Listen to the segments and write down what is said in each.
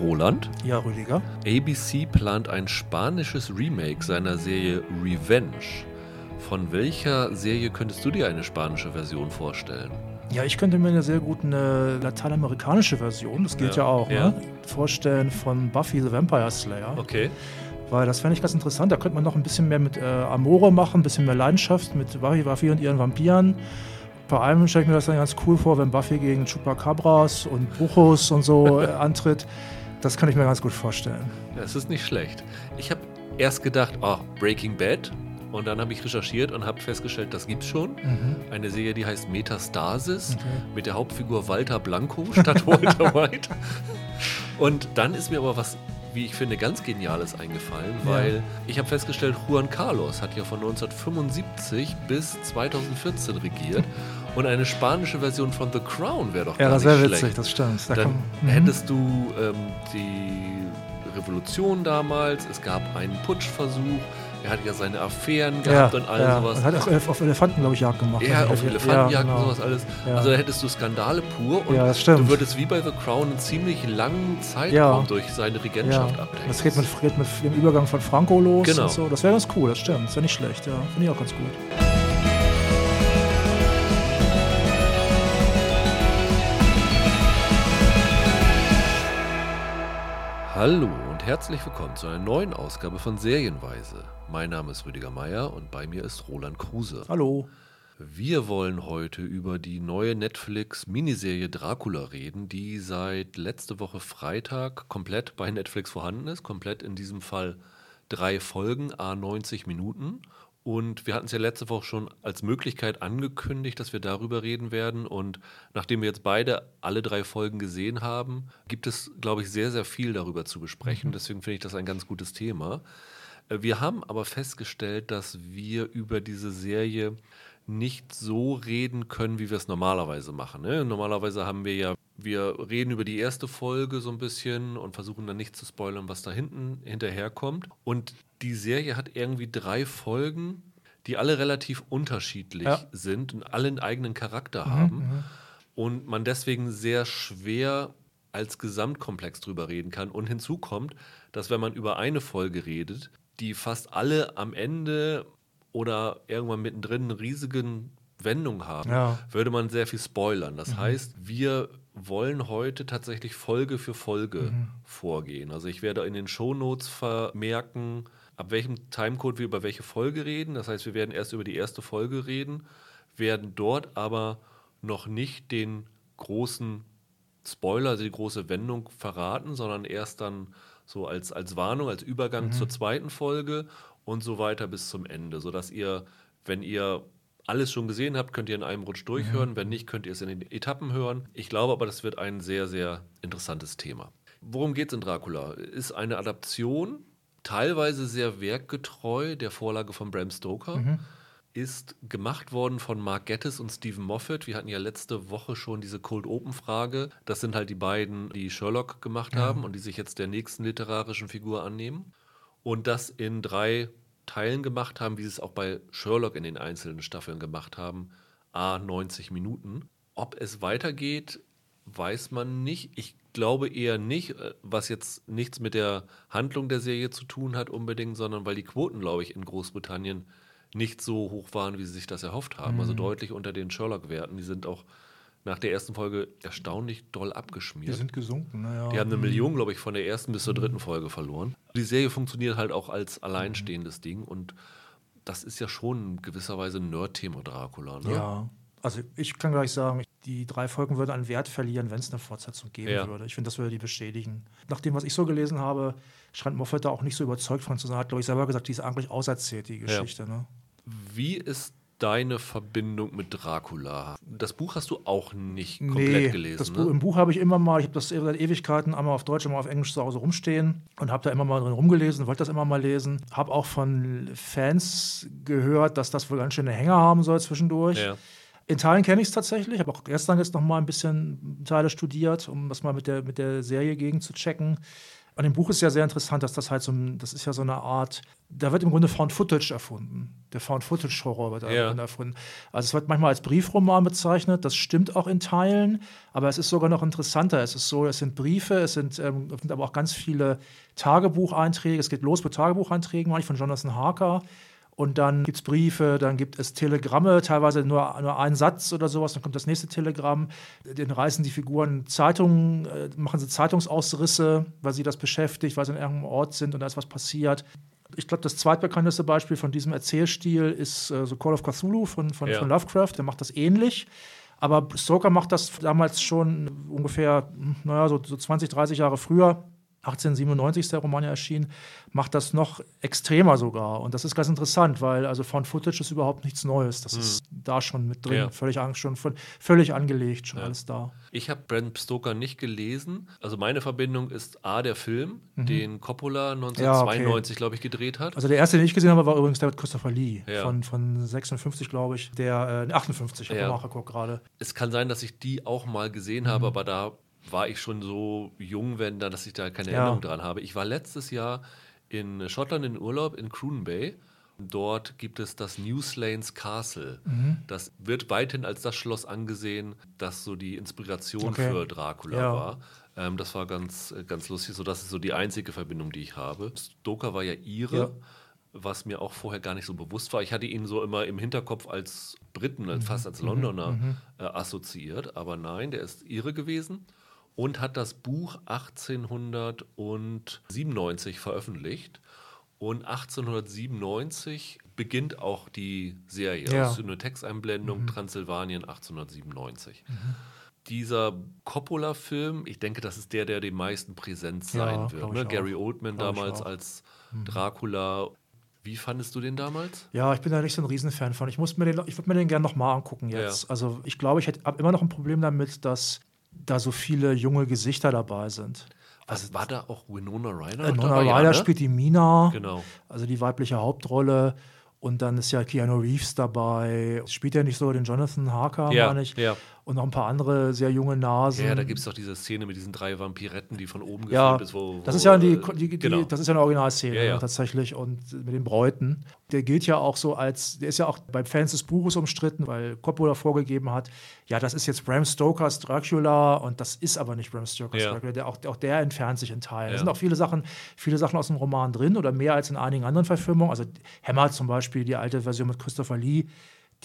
Roland. Ja, Rüdiger. ABC plant ein spanisches Remake seiner Serie Revenge. Von welcher Serie könntest du dir eine spanische Version vorstellen? Ja, ich könnte mir eine sehr gut eine lateinamerikanische Version, das gilt ja, Ja. auch, Ja. Ne? vorstellen von Buffy the Vampire Slayer. Okay. Weil das fände ich ganz interessant. Da könnte man noch ein bisschen mehr mit äh, Amore machen, ein bisschen mehr Leidenschaft mit Buffy, Buffy und ihren Vampiren. Vor allem stelle ich mir das dann ganz cool vor, wenn Buffy gegen Chupacabras und Bruchos und so äh, antritt. Das kann ich mir ganz gut vorstellen. Ja, es ist nicht schlecht. Ich habe erst gedacht, oh, Breaking Bad. Und dann habe ich recherchiert und habe festgestellt, das gibt's schon. Eine Serie, die heißt Metastasis Okay. mit der Hauptfigur Walter Blanco statt Walter White. Und dann ist mir aber was, wie ich finde, ganz Geniales eingefallen, Ja. weil ich habe festgestellt, Juan Carlos hat ja von 1975 bis 2014 regiert. Und eine spanische Version von The Crown wäre doch Ja, das wäre witzig, das stimmt. Da Dann kann- mhm. hättest du ähm, die Revolution damals, es gab einen Putschversuch, er hat ja seine Affären gehabt und all ja. sowas. Und hat auch Elef- auf Elefanten, glaube ich, Jagd gemacht. Ja, Also, auf ja, Elefantenjagd genau. und sowas alles. Ja. Also da hättest du Skandale pur und Ja, das stimmt. du würdest wie bei The Crown einen ziemlich langen Zeitraum Ja. durch seine Ja, Regentschaft abdecken. das geht mit, geht mit dem Übergang von Franco los Genau. und so. Das wäre ganz cool, das stimmt. Das wäre nicht schlecht, ja. Finde ich auch ganz gut. Hallo und herzlich willkommen zu einer neuen Ausgabe von Serienweise. Mein Name ist Rüdiger Meier und bei mir ist Roland Kruse. Hallo. Wir wollen heute über die neue Netflix-Miniserie Dracula reden, die seit letzte Woche Freitag komplett bei Netflix vorhanden ist. Komplett in diesem Fall drei Folgen, a 90 Minuten. Und wir hatten es ja letzte Woche schon als Möglichkeit angekündigt, dass wir darüber reden werden. Und nachdem wir jetzt beide alle drei Folgen gesehen haben, gibt es, glaube ich, sehr, sehr viel darüber zu besprechen. Deswegen finde ich das ein ganz gutes Thema. Äh, Wir haben aber festgestellt, dass wir über diese Serie nicht so reden können, wie wir es normalerweise machen. Ne? Normalerweise haben wir ja, wir reden über die erste Folge so ein bisschen und versuchen dann nicht zu spoilern, was da hinten hinterherkommt. Und die Serie hat irgendwie drei Folgen, die alle relativ unterschiedlich Ja. sind und alle einen eigenen Charakter haben und man deswegen sehr schwer als Gesamtkomplex drüber reden kann. Und hinzu kommt, dass wenn man über eine Folge redet, die fast alle am Ende oder irgendwann mittendrin eine riesigen Wendung haben, Ja. würde man sehr viel spoilern. Das heißt, wir wollen heute tatsächlich Folge für Folge vorgehen. Also ich werde in den Shownotes vermerken, ab welchem Timecode wir über welche Folge reden. Das heißt, wir werden erst über die erste Folge reden, werden dort aber noch nicht den großen Spoiler, also die große Wendung verraten, sondern erst dann so als, als Warnung, als Übergang zur zweiten Folge und so weiter bis zum Ende, sodass ihr, wenn ihr alles schon gesehen habt, könnt ihr in einem Rutsch durchhören. Wenn nicht, könnt ihr es in den Etappen hören. Ich glaube aber, das wird ein sehr, sehr interessantes Thema. Worum geht es in Dracula? Ist eine Adaption, teilweise sehr werkgetreu der Vorlage von Bram Stoker ist gemacht worden von Mark Gettis und Stephen Moffat. Wir hatten ja letzte Woche schon diese Cold Open Frage. Das sind halt die beiden, die Sherlock gemacht haben und die sich jetzt der nächsten literarischen Figur annehmen. Und das in drei Teilen gemacht haben, wie sie es auch bei Sherlock in den einzelnen Staffeln gemacht haben. A 90 Minuten. Ob es weitergeht, weiß man nicht. Ich glaube eher nicht, äh, was jetzt nichts mit der Handlung der Serie zu tun hat unbedingt, sondern weil die Quoten, glaube ich, in Großbritannien nicht so hoch waren, wie sie sich das erhofft haben. Also deutlich unter den Sherlock-Werten. Die sind auch nach der ersten Folge erstaunlich doll Die abgeschmiert. sind gesunken, naja. Die haben eine Million, glaube ich, von der ersten bis zur dritten Folge verloren. Die Serie funktioniert halt auch als alleinstehendes Ding und das ist ja schon in gewisser Weise ein Nerd-Thema Dracula. Ne? Ja. Also ich kann gleich sagen, die drei Folgen würden an Wert verlieren, wenn es eine Fortsetzung geben Ja. würde. Ich finde, das würde die bestätigen. Nach dem, was ich so gelesen habe, scheint Moffat da auch nicht so überzeugt von zu sein. Hat, glaube ich, selber gesagt, die ist eigentlich auserzählt, die Geschichte. Ne? Wie ist deine Verbindung mit Dracula? Das Buch hast du auch nicht komplett gelesen. das ne? Buch, im Buch habe ich immer mal, ich habe das seit Ewigkeiten einmal auf Deutsch, einmal auf Englisch zu Hause rumstehen und habe da immer mal drin rumgelesen, wollte das immer mal lesen. Habe auch von Fans gehört, dass das wohl ganz schöne Hänger haben soll zwischendurch. Ja. In Teilen kenne ich es tatsächlich. habe auch gestern jetzt noch mal ein bisschen Teile studiert, um das mal mit der, mit der Serie gegen zu checken. An dem Buch ist ja sehr interessant, dass das halt so, das ist ja so eine Art, da wird im Grunde Found Footage erfunden. Der Found Footage Horror wird Grunde erfunden. Also es wird manchmal als Briefroman bezeichnet, das stimmt auch in Teilen, aber es ist sogar noch interessanter. Es ist so, es sind Briefe, es sind, ähm, es sind aber auch ganz viele Tagebucheinträge. Es geht los mit Tagebucheinträgen, manchmal von Jonathan Harker. Und dann gibt es Briefe, dann gibt es Telegramme, teilweise nur, nur ein Satz oder sowas, dann kommt das nächste Telegramm. Den reißen die Figuren Zeitungen, äh, machen sie Zeitungsausrisse, weil sie das beschäftigt, weil sie an irgendeinem Ort sind und da ist was passiert. Ich glaube, das zweitbekannteste Beispiel von diesem Erzählstil ist äh, so Call of Cthulhu von, von, Ja. von Lovecraft. Der macht das ähnlich. Aber Stoker macht das damals schon ungefähr, hm, naja, so, so 20, 30 Jahre früher. 1897 ist der Roman ja erschienen, macht das noch extremer sogar. Und das ist ganz interessant, weil also Found Footage ist überhaupt nichts Neues. Das ist da schon mit drin. Ja. völlig, an- schon völlig angelegt, schon alles da. Ich habe Bram Stoker nicht gelesen. Also meine Verbindung ist A, der Film, den Coppola 1992, glaube ich, gedreht hat. Also der erste, den ich gesehen habe, war übrigens der mit Christopher Lee Ja. von, von 56, glaube ich. Der äh, 58, habe ich Ja. nachgeguckt gerade. Es kann sein, dass ich die auch mal gesehen Mhm. habe, aber da war ich schon so jung, wenn da, dass ich da keine Ja. Erinnerung dran habe. Ich war letztes Jahr in Schottland in Urlaub in Croon Bay. Dort gibt es das Newslanes Castle. Mhm. Das wird weithin als das Schloss angesehen, das so die Inspiration Okay. für Dracula Ja. war. Ähm, das war ganz, äh, ganz lustig. So, das ist so die einzige Verbindung, die ich habe. Stoker war ja Ire. Ja. Was mir auch vorher gar nicht so bewusst war. Ich hatte ihn so immer im Hinterkopf als Briten, Mhm. fast als Londoner äh, assoziiert. Aber nein, der ist Ire gewesen und hat das Buch 1897 veröffentlicht. Und 1897 beginnt auch die Serie. Ja. Das ist eine Texteinblendung, Transsilvanien 1897. Dieser Coppola-Film, ich denke, das ist der, der dem meisten präsent Ja, sein wird. glaub Ne? Gary. Oldman Glaub damals als Dracula. Wie fandest du den damals? Ja, ich bin da nicht so ein Riesenfan von. Ich, muss mir den, ich würde mir den gerne nochmal angucken jetzt. Ja. Also ich glaube, ich habe immer noch ein Problem damit, dass da so viele junge Gesichter dabei sind. Also war da auch Winona Ryder? Äh, noch Nona dabei? Ja, Ryder ne? spielt die Mina, Genau. also die weibliche Hauptrolle. Und dann ist ja Keanu Reeves dabei. Spielt ja nicht so den Jonathan Harker, Ja, meine ich. ja. Und noch ein paar andere sehr junge Nasen. Ja, da gibt es doch diese Szene mit diesen drei Vampiretten, die von oben Ja, gefilmt ist. Wo, das wo, ist ja die, äh, die, die genau. das ist ja eine Originalszene Ja, ja. ne, tatsächlich und mit den Bräuten. Der gilt ja auch so als, der ist ja auch bei Fans des Buches umstritten, weil Coppola vorgegeben hat, ja, das ist jetzt Bram Stokers Dracula und das ist aber nicht Bram Stokers Ja. Dracula. Der, auch, auch der entfernt sich in Teilen. Da sind auch viele Sachen, viele Sachen aus dem Roman drin oder mehr als in einigen anderen Verfilmungen. Also Hammer zum Beispiel, die alte Version mit Christopher Lee,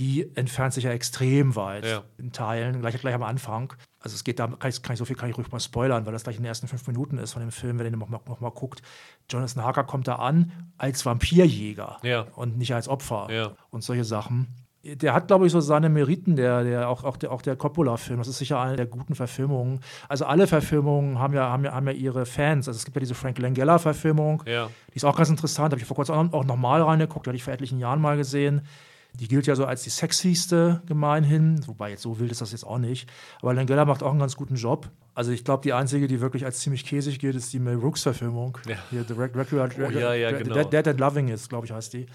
die entfernt sich ja extrem weit Ja. in Teilen, gleich, gleich am Anfang. Also es geht da, kann ich, kann ich so viel kann ich ruhig mal spoilern, weil das gleich in den ersten fünf Minuten ist von dem Film, wenn ihr noch mal, noch mal guckt. Jonathan Harker kommt da an als Vampirjäger Ja. und nicht als Opfer Ja. und solche Sachen. Der hat, glaube ich, so seine Meriten, der, der, auch, auch der, auch der Coppola-Film. Das ist sicher eine der guten Verfilmungen. Also alle Verfilmungen haben ja, haben ja, haben ja ihre Fans. Also es gibt ja diese Frank Langella-Verfilmung. Die ist auch ganz interessant. Habe ich vor kurzem auch, auch nochmal reingeguckt. Die hatte ich vor etlichen Jahren mal gesehen. Die gilt ja so als die sexyste gemeinhin. Wobei jetzt so wild ist das jetzt auch nicht. Aber Langella macht auch einen ganz guten Job. Also ich glaube, die einzige, die wirklich als ziemlich käsig gilt, ist die Mel Brooks-Verfilmung. Ja. Hier, The Rec- Dracula, Oh, ja, ja, genau. Dead, Dead and Loving ist, glaube ich, heißt die.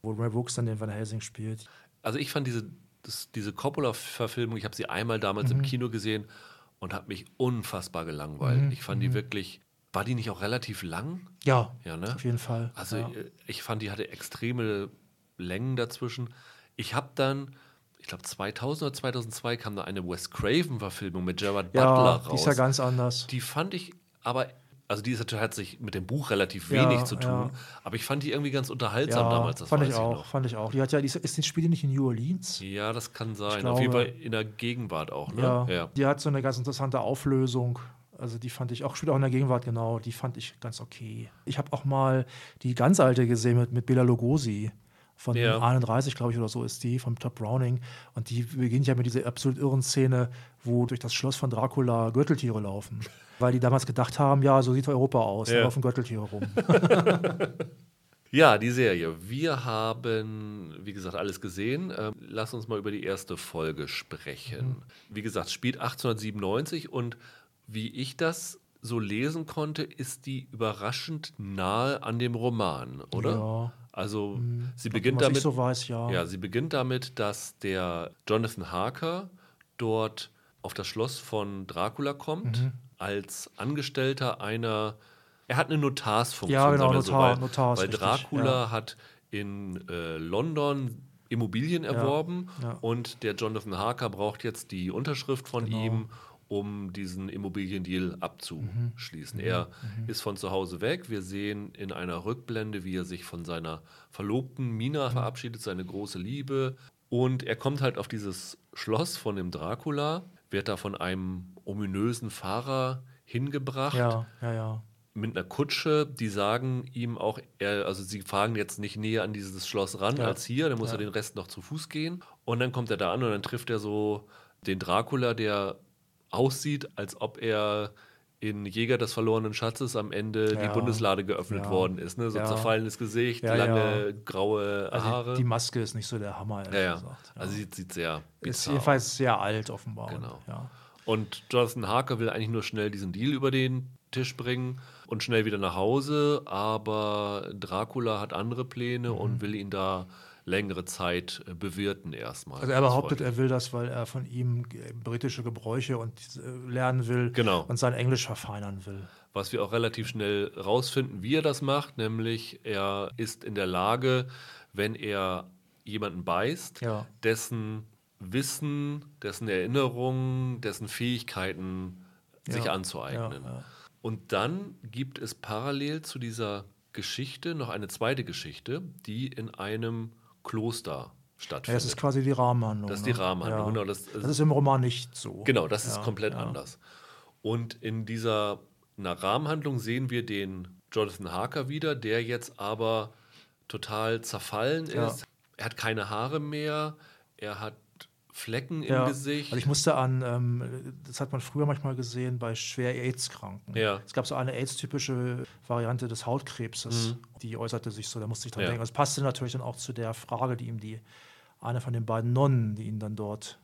Wo Mel Brooks dann den Van Helsing spielt. Also ich fand diese, das, diese Coppola-Verfilmung, ich habe sie einmal damals Mhm. im Kino gesehen und habe mich unfassbar gelangweilt. Mhm. Ich fand die wirklich, war die nicht auch relativ lang? Ja, Ja, ne? auf jeden Fall. Also ja. ich fand, die hatte extreme Längen dazwischen. Ich habe dann, ich glaube 2000 oder 2002 kam da eine Wes Craven-Verfilmung mit Gerard Butler ja, raus. die ist ja ganz anders. Die fand ich aber, also die ist natürlich, hat sich mit dem Buch relativ Ja, wenig zu tun, ja. aber ich fand die irgendwie ganz unterhaltsam ja, damals, das fand weiß ich auch, noch. fand ich auch. Die hat ja, die ist, ist die spielt die nicht in New Orleans? Ja, das kann sein. glaube- Auf jeden Fall in der Gegenwart auch, ne? Ja, die hat so eine ganz interessante Auflösung. Also die fand ich auch, spielt auch in der Gegenwart, genau, die fand ich ganz okay. Ich habe auch mal die ganz alte gesehen mit, mit Bela Lugosi. Von Ja. 31, glaube ich, oder so ist die, vom Top Browning. Und die beginnt ja mit dieser absolut irren Szene, wo durch das Schloss von Dracula Gürteltiere laufen. Weil die damals gedacht haben, ja, so sieht Europa aus, da Ja. laufen Gürteltiere rum. Ja, die Serie. Wir haben, wie gesagt, alles gesehen. Ähm, lass uns mal über die erste Folge sprechen. Wie gesagt, spielt 1897 und wie ich das so lesen konnte, ist die überraschend nahe an dem Roman, oder? Ja. Also sie beginnt damit. so weiß, ja. Ja, sie beginnt damit, dass der Jonathan Harker dort auf das Schloss von Dracula kommt, Mhm. als Angestellter einer er hat eine Notarsfunktion. Ja, genau, wir so, Notar- weil, Notar ist weil Dracula ja. hat in äh, London Immobilien erworben ja. und der Jonathan Harker braucht jetzt die Unterschrift von Genau. ihm, um diesen Immobiliendeal Mhm. abzuschließen. Er ist von zu Hause weg. Wir sehen in einer Rückblende, wie er sich von seiner Verlobten Mhm. Mina verabschiedet, seine große Liebe. Und er kommt halt auf dieses Schloss von dem Dracula, wird da von einem ominösen Fahrer hingebracht Ja, ja, ja. mit einer Kutsche, die sagen ihm auch, er, also sie fahren jetzt nicht näher an dieses Schloss ran Ja. als hier, dann muss Ja. er den Rest noch zu Fuß gehen. Und dann kommt er da an und dann trifft er so den Dracula, der aussieht, als ob er in Jäger des verlorenen Schatzes am Ende die Ja. Bundeslade geöffnet Ja. worden ist. Ne? So Ja. zerfallenes Gesicht, lange graue Also Haare. die Maske ist nicht so der Hammer, ehrlich gesagt. Also sie sieht sehr ist bizarr jedenfalls sehr alt offenbar. Genau. Und Jonathan Harker will eigentlich nur schnell diesen Deal über den Tisch bringen und schnell wieder nach Hause, aber Dracula hat andere Pläne Mhm. und will ihn da längere Zeit äh, bewirten erstmal. Also er behauptet, er will das, weil er von ihm äh, britische Gebräuche und äh, lernen will Genau. und sein Englisch verfeinern will. Was wir auch relativ schnell rausfinden, wie er das macht, nämlich er ist in der Lage, wenn er jemanden beißt, Ja. dessen Wissen, dessen Erinnerungen, dessen Fähigkeiten sich Ja. anzueignen. Ja, ja. Und dann gibt es parallel zu dieser Geschichte noch eine zweite Geschichte, die in einem Kloster Ja, stattfindet. das ist quasi die Rahmenhandlung. Das ist die ne? Rahmenhandlung, Ja. genau, das- das ist im Roman nicht so. Genau, das ist Ja, komplett ja. anders. Und in dieser in der Rahmenhandlung sehen wir den Jonathan Harker wieder, der jetzt aber total zerfallen Ja. ist. Er hat keine Haare mehr, er hat Flecken Ja, im Gesicht. Also ich musste an, ähm, das hat man früher manchmal gesehen bei schwer AIDS-Kranken. Ja. Es gab so eine AIDS-typische Variante des Hautkrebses, Mhm. die äußerte sich so, da musste ich dran Ja. denken. Das passte natürlich dann auch zu der Frage, die ihm die, eine von den beiden Nonnen, die ihn dann dort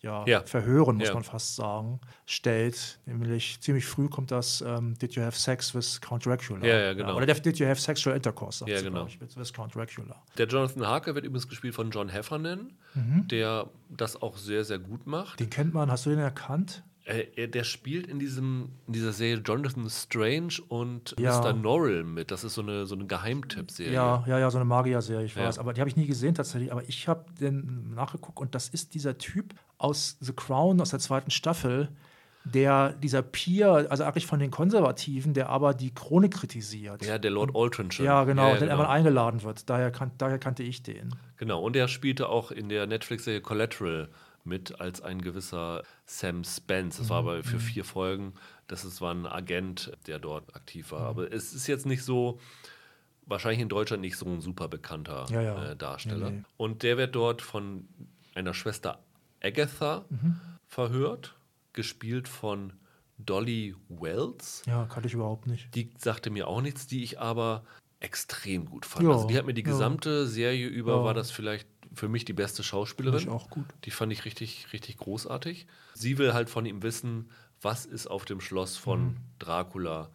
ja, Ja. verhören, muss Ja. man fast sagen, stellt. Nämlich ziemlich früh kommt das ähm, Did you have sex with Count Dracula? Ja, genau. oder Did you have sexual intercourse? Ja, genau. Ich, with, with Count Dracula. Der Jonathan Harker wird übrigens gespielt von John Heffernan, Mhm. der das auch sehr, sehr gut macht. Den kennt man, hast du den erkannt? Äh, er- der spielt in, diesem, in dieser Serie Jonathan Strange und Ja. Mr. Norrell mit. Das ist so eine, so eine Geheimtipp-Serie. Ja, ja, ja, so eine Magier-Serie, ich Ja. weiß. Aber die habe ich nie gesehen tatsächlich. Aber ich habe den nachgeguckt und das ist dieser Typ aus The Crown, aus der zweiten Staffel, der dieser Peer, also eigentlich von den Konservativen, der aber die Krone kritisiert. Ja, der Lord Aldrin schon. Ja, genau, Ja, der genau. einmal eingeladen wird. Daher, kan daher kannte ich den. genau. Und er spielte auch in der Netflix-Serie Collateral mit als ein gewisser Sam Spence. Das war Mhm, aber für vier Folgen. Das ist, war ein Agent, der dort aktiv Mhm. war. Aber es ist jetzt nicht so, wahrscheinlich in Deutschland nicht so ein super bekannter Ja, ja. Äh, Darsteller. Nee, nee. Und der wird dort von einer Schwester Agatha Mhm. verhört, gespielt von Dolly Wells. Ja, kannte ich überhaupt nicht. Die sagte mir auch nichts, die ich aber extrem gut fand. Ja, also die hat mir die gesamte Serie über, war das vielleicht für mich die beste Schauspielerin. ich auch gut. Die fand ich richtig, richtig großartig. Sie will halt von ihm wissen, was ist auf dem Schloss von Mhm. Dracula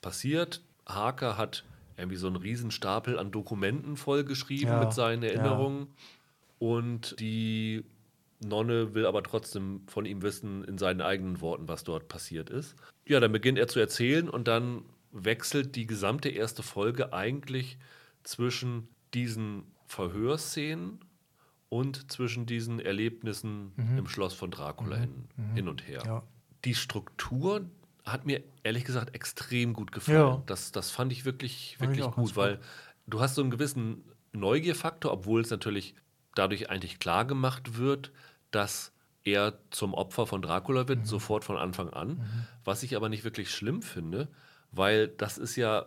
passiert. Harker hat irgendwie so einen riesen Stapel an Dokumenten vollgeschrieben Ja, mit seinen ja. Erinnerungen. Und die Nonne will aber trotzdem von ihm wissen, in seinen eigenen Worten, was dort passiert ist. Ja, dann beginnt er zu erzählen und dann wechselt die gesamte erste Folge eigentlich zwischen diesen Verhörszenen und zwischen diesen Erlebnissen im Schloss von Dracula hin, hin und her. Mhm. Ja. Die Struktur hat mir ehrlich gesagt extrem gut gefallen. Ja. Das, das fand ich wirklich, Fand ich wirklich ganz gut, weil du hast so einen gewissen Neugierfaktor, obwohl es natürlich dadurch eigentlich klar gemacht wird, dass er zum Opfer von Dracula Mhm. wird, sofort von Anfang an. Was ich aber nicht wirklich schlimm finde, weil das ist ja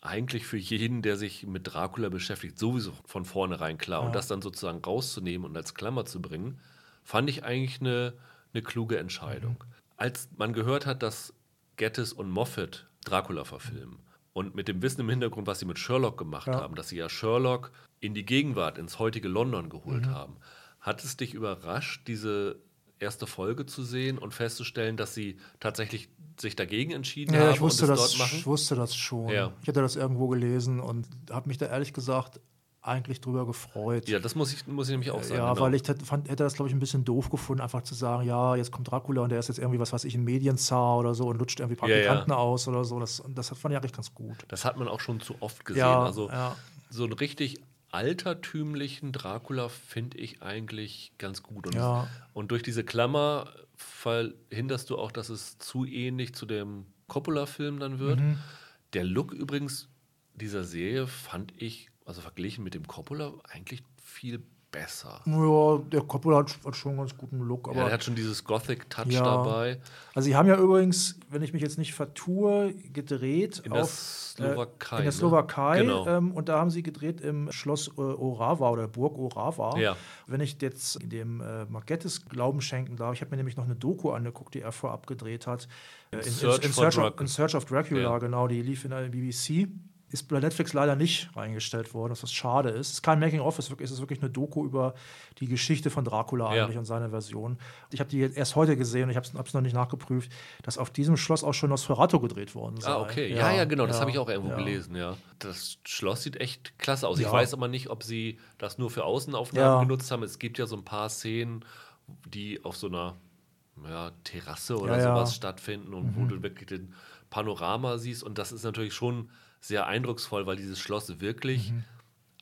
eigentlich für jeden, der sich mit Dracula beschäftigt, sowieso von vornherein klar. Und das dann sozusagen rauszunehmen und als Klammer zu bringen, fand ich eigentlich eine, eine kluge Entscheidung. Mhm. Als man gehört hat, dass Gettis und Moffat Dracula verfilmen und mit dem Wissen im Hintergrund, was sie mit Sherlock gemacht Ja. haben, dass sie ja Sherlock in die Gegenwart, ins heutige London geholt Mhm. haben, hat es dich überrascht, diese erste Folge zu sehen und festzustellen, dass sie tatsächlich sich dagegen entschieden Ja, haben ich wusste, und es das, dort machen? ich wusste das schon. Ja. Ich hatte das irgendwo gelesen und habe mich da ehrlich gesagt eigentlich drüber gefreut. Ja, das muss ich, muss ich nämlich auch sagen. Ja, genau. weil ich fand, hätte das, glaube ich, ein bisschen doof gefunden, einfach zu sagen, ja, jetzt kommt Dracula und der ist jetzt irgendwie, was weiß ich, ein Medienzar oder so und lutscht irgendwie Ja, ja. Praktikanten aus oder so. Das, das fand ich eigentlich ganz gut. Das hat man auch schon zu oft gesehen. Ja, also ja. so einen richtig altertümlichen Dracula finde ich eigentlich ganz gut. Und, Ja. und durch diese Klammer verhinderst du auch, dass es zu ähnlich zu dem Coppola-Film dann wird. Mhm. Der Look übrigens dieser Serie fand ich, also verglichen mit dem Coppola, eigentlich viel besser. Ja, der Coppola hat, hat schon einen ganz guten Look. Aber Ja, der hat schon dieses Gothic-Touch Ja. dabei. Also sie haben ja übrigens, wenn ich mich jetzt nicht vertue, gedreht In der auf, Slowakei, Äh, in der ne? Slowakei. Genau. Ähm, und da haben sie gedreht im Schloss äh, Orava oder Burg Orava. Ja. Wenn ich jetzt dem äh, Margettis Glauben schenken darf, ich habe mir nämlich noch eine Doku angeguckt, die er vorab gedreht hat. Äh, In Search in, for Search, of, Dracula. in Search of Dracula, genau, die lief in der BBC. Ist bei Netflix leider nicht reingestellt worden, was schade ist. Es ist kein Making-of, es ist wirklich- ist eine Doku über die Geschichte von Dracula Ja. eigentlich und seine Version. Ich habe die erst heute gesehen und ich habe es noch nicht nachgeprüft, dass auf diesem Schloss auch schon Nosferatu gedreht worden sei. Ah, okay. Ja, ja, genau, das ja, habe ich auch irgendwo ja. gelesen, ja. Das Schloss sieht echt klasse aus. Ich Ja. weiß aber nicht, ob sie das nur für Außenaufnahmen Ja. genutzt haben. Es gibt ja so ein paar Szenen, die auf so einer ja, Terrasse oder Ja, ja. sowas stattfinden und wo du wirklich den Panorama siehst. Und das ist natürlich schon sehr eindrucksvoll, weil dieses Schloss wirklich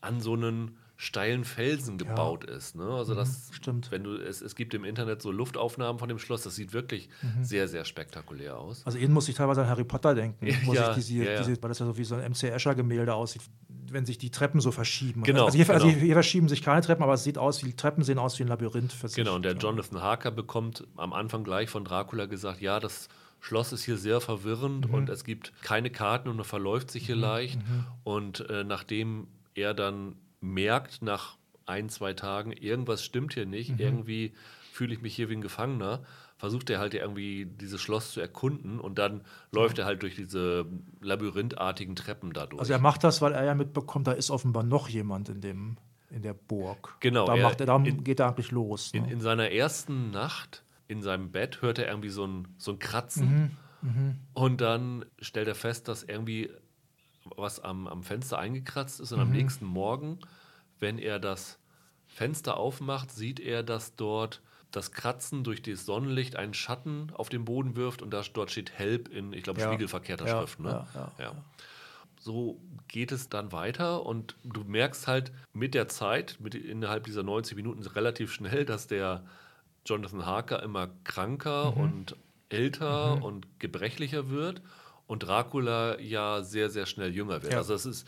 an so einen steilen Felsen gebaut ist. Ne? Also das stimmt. wenn du es, es gibt im Internet so Luftaufnahmen von dem Schloss, das sieht wirklich sehr, sehr spektakulär aus. Also eben muss ich teilweise an Harry Potter denken, Ja, diese, ja, ja. Diese, weil das ja so wie so ein MC Escher-Gemälde aussieht, wenn sich die Treppen so verschieben. Genau, Also hier, also genau. hier verschieben sich keine Treppen, aber es sieht aus, wie die Treppen sehen aus wie ein Labyrinth für sich. Genau, und der Ja. Jonathan Harker bekommt am Anfang gleich von Dracula gesagt, ja, das Schloss ist hier sehr verwirrend und es gibt keine Karten und er verläuft sich hier leicht. Und äh, nachdem er dann merkt, nach ein, zwei Tagen, irgendwas stimmt hier nicht, irgendwie fühle ich mich hier wie ein Gefangener, versucht er halt irgendwie dieses Schloss zu erkunden und dann läuft er halt durch diese labyrinthartigen Treppen dadurch. Also er macht das, weil er ja mitbekommt, da ist offenbar noch jemand in, dem, in der Burg. Genau, Da, er- macht er, da in- geht er eigentlich los. In, Ne? in seiner ersten Nacht in seinem Bett hört er irgendwie so ein, so ein Kratzen und dann stellt er fest, dass irgendwie was am, am Fenster eingekratzt ist und am nächsten Morgen, wenn er das Fenster aufmacht, sieht er, dass dort das Kratzen durch das Sonnenlicht einen Schatten auf den Boden wirft und da, dort steht Help in, ich glaube, Ja. spiegelverkehrter Ja, Schrift. Ne? ja, ja. so geht es dann weiter und du merkst halt mit der Zeit, mit, innerhalb dieser 90 Minuten relativ schnell, dass der Jonathan Harker immer kranker Mhm. und älter und gebrechlicher wird und Dracula ja sehr, sehr schnell jünger wird. Ja. Also das ist,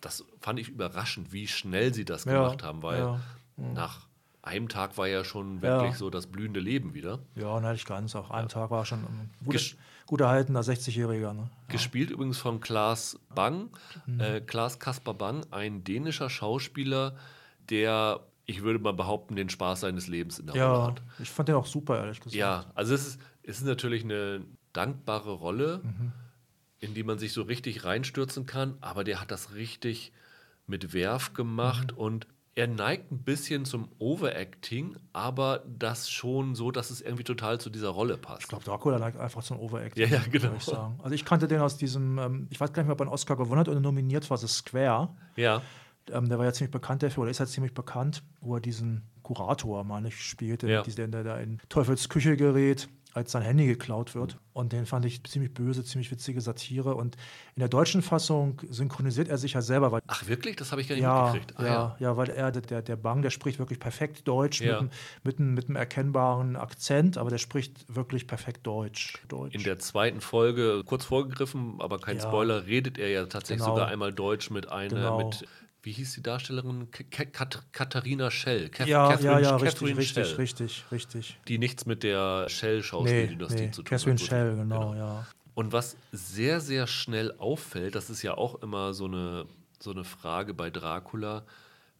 das fand ich überraschend, wie schnell sie das Ja, gemacht haben, weil ja. nach einem Tag war ja schon wirklich so das blühende Leben wieder. Ja, nein, nicht ganz. Auch einem Tag war schon ein gut, gut erhaltener 60-Jähriger. Ne? Gespielt übrigens von Klaas Bang, Mhm. äh, Klaas Kasper Bang, ein dänischer Schauspieler, der, ich würde mal behaupten, den Spaß seines Lebens in der Rolle Ja, hat. ich fand den auch super, ehrlich gesagt. Ja, also es ist, es ist natürlich eine dankbare Rolle, Mhm. in die man sich so richtig reinstürzen kann, aber der hat das richtig mit Werf gemacht Mhm. und er neigt ein bisschen zum Overacting, aber das schon so, dass es irgendwie total zu dieser Rolle passt. Ich glaube, Dracula neigt einfach zum Overacting. Ja, ja, genau. Ich sagen. Also ich kannte den aus diesem, ähm, ich weiß gar nicht mehr, ob er einen Oscar gewonnen hat oder nominiert war, The Square. Ja, Ähm, der war ja ziemlich bekannt dafür, oder ist ja ziemlich bekannt, wo er diesen Kurator, meine ich, spielte, Ja. der, der da in Teufels Küche gerät, als sein Handy geklaut wird. Und den fand ich ziemlich böse, ziemlich witzige Satire. Und in der deutschen Fassung synchronisiert er sich ja selber, weil ach wirklich, das habe ich gar nicht ja, mitgekriegt. Ah, ja, ja, weil er, der, der Bang, der spricht wirklich perfekt Deutsch Ja. mit, einem- mit, einem- mit einem erkennbaren Akzent, aber der spricht wirklich perfekt Deutsch. Deutsch. In der zweiten Folge, kurz vorgegriffen, aber kein Ja. Spoiler, redet er ja tatsächlich Genau. sogar einmal Deutsch mit einer, Genau. mit, wie hieß die Darstellerin? Katharina Schell. Kath ja, Catherine, ja, ja, richtig, Catherine richtig, Schell. richtig, richtig. Die nichts mit der Nee, Shell-Schauspieldynastie nee, zu tun Catherine hat. Schell, genau, ja. Und was sehr, sehr schnell auffällt, das ist ja auch immer so eine, so eine Frage bei Dracula,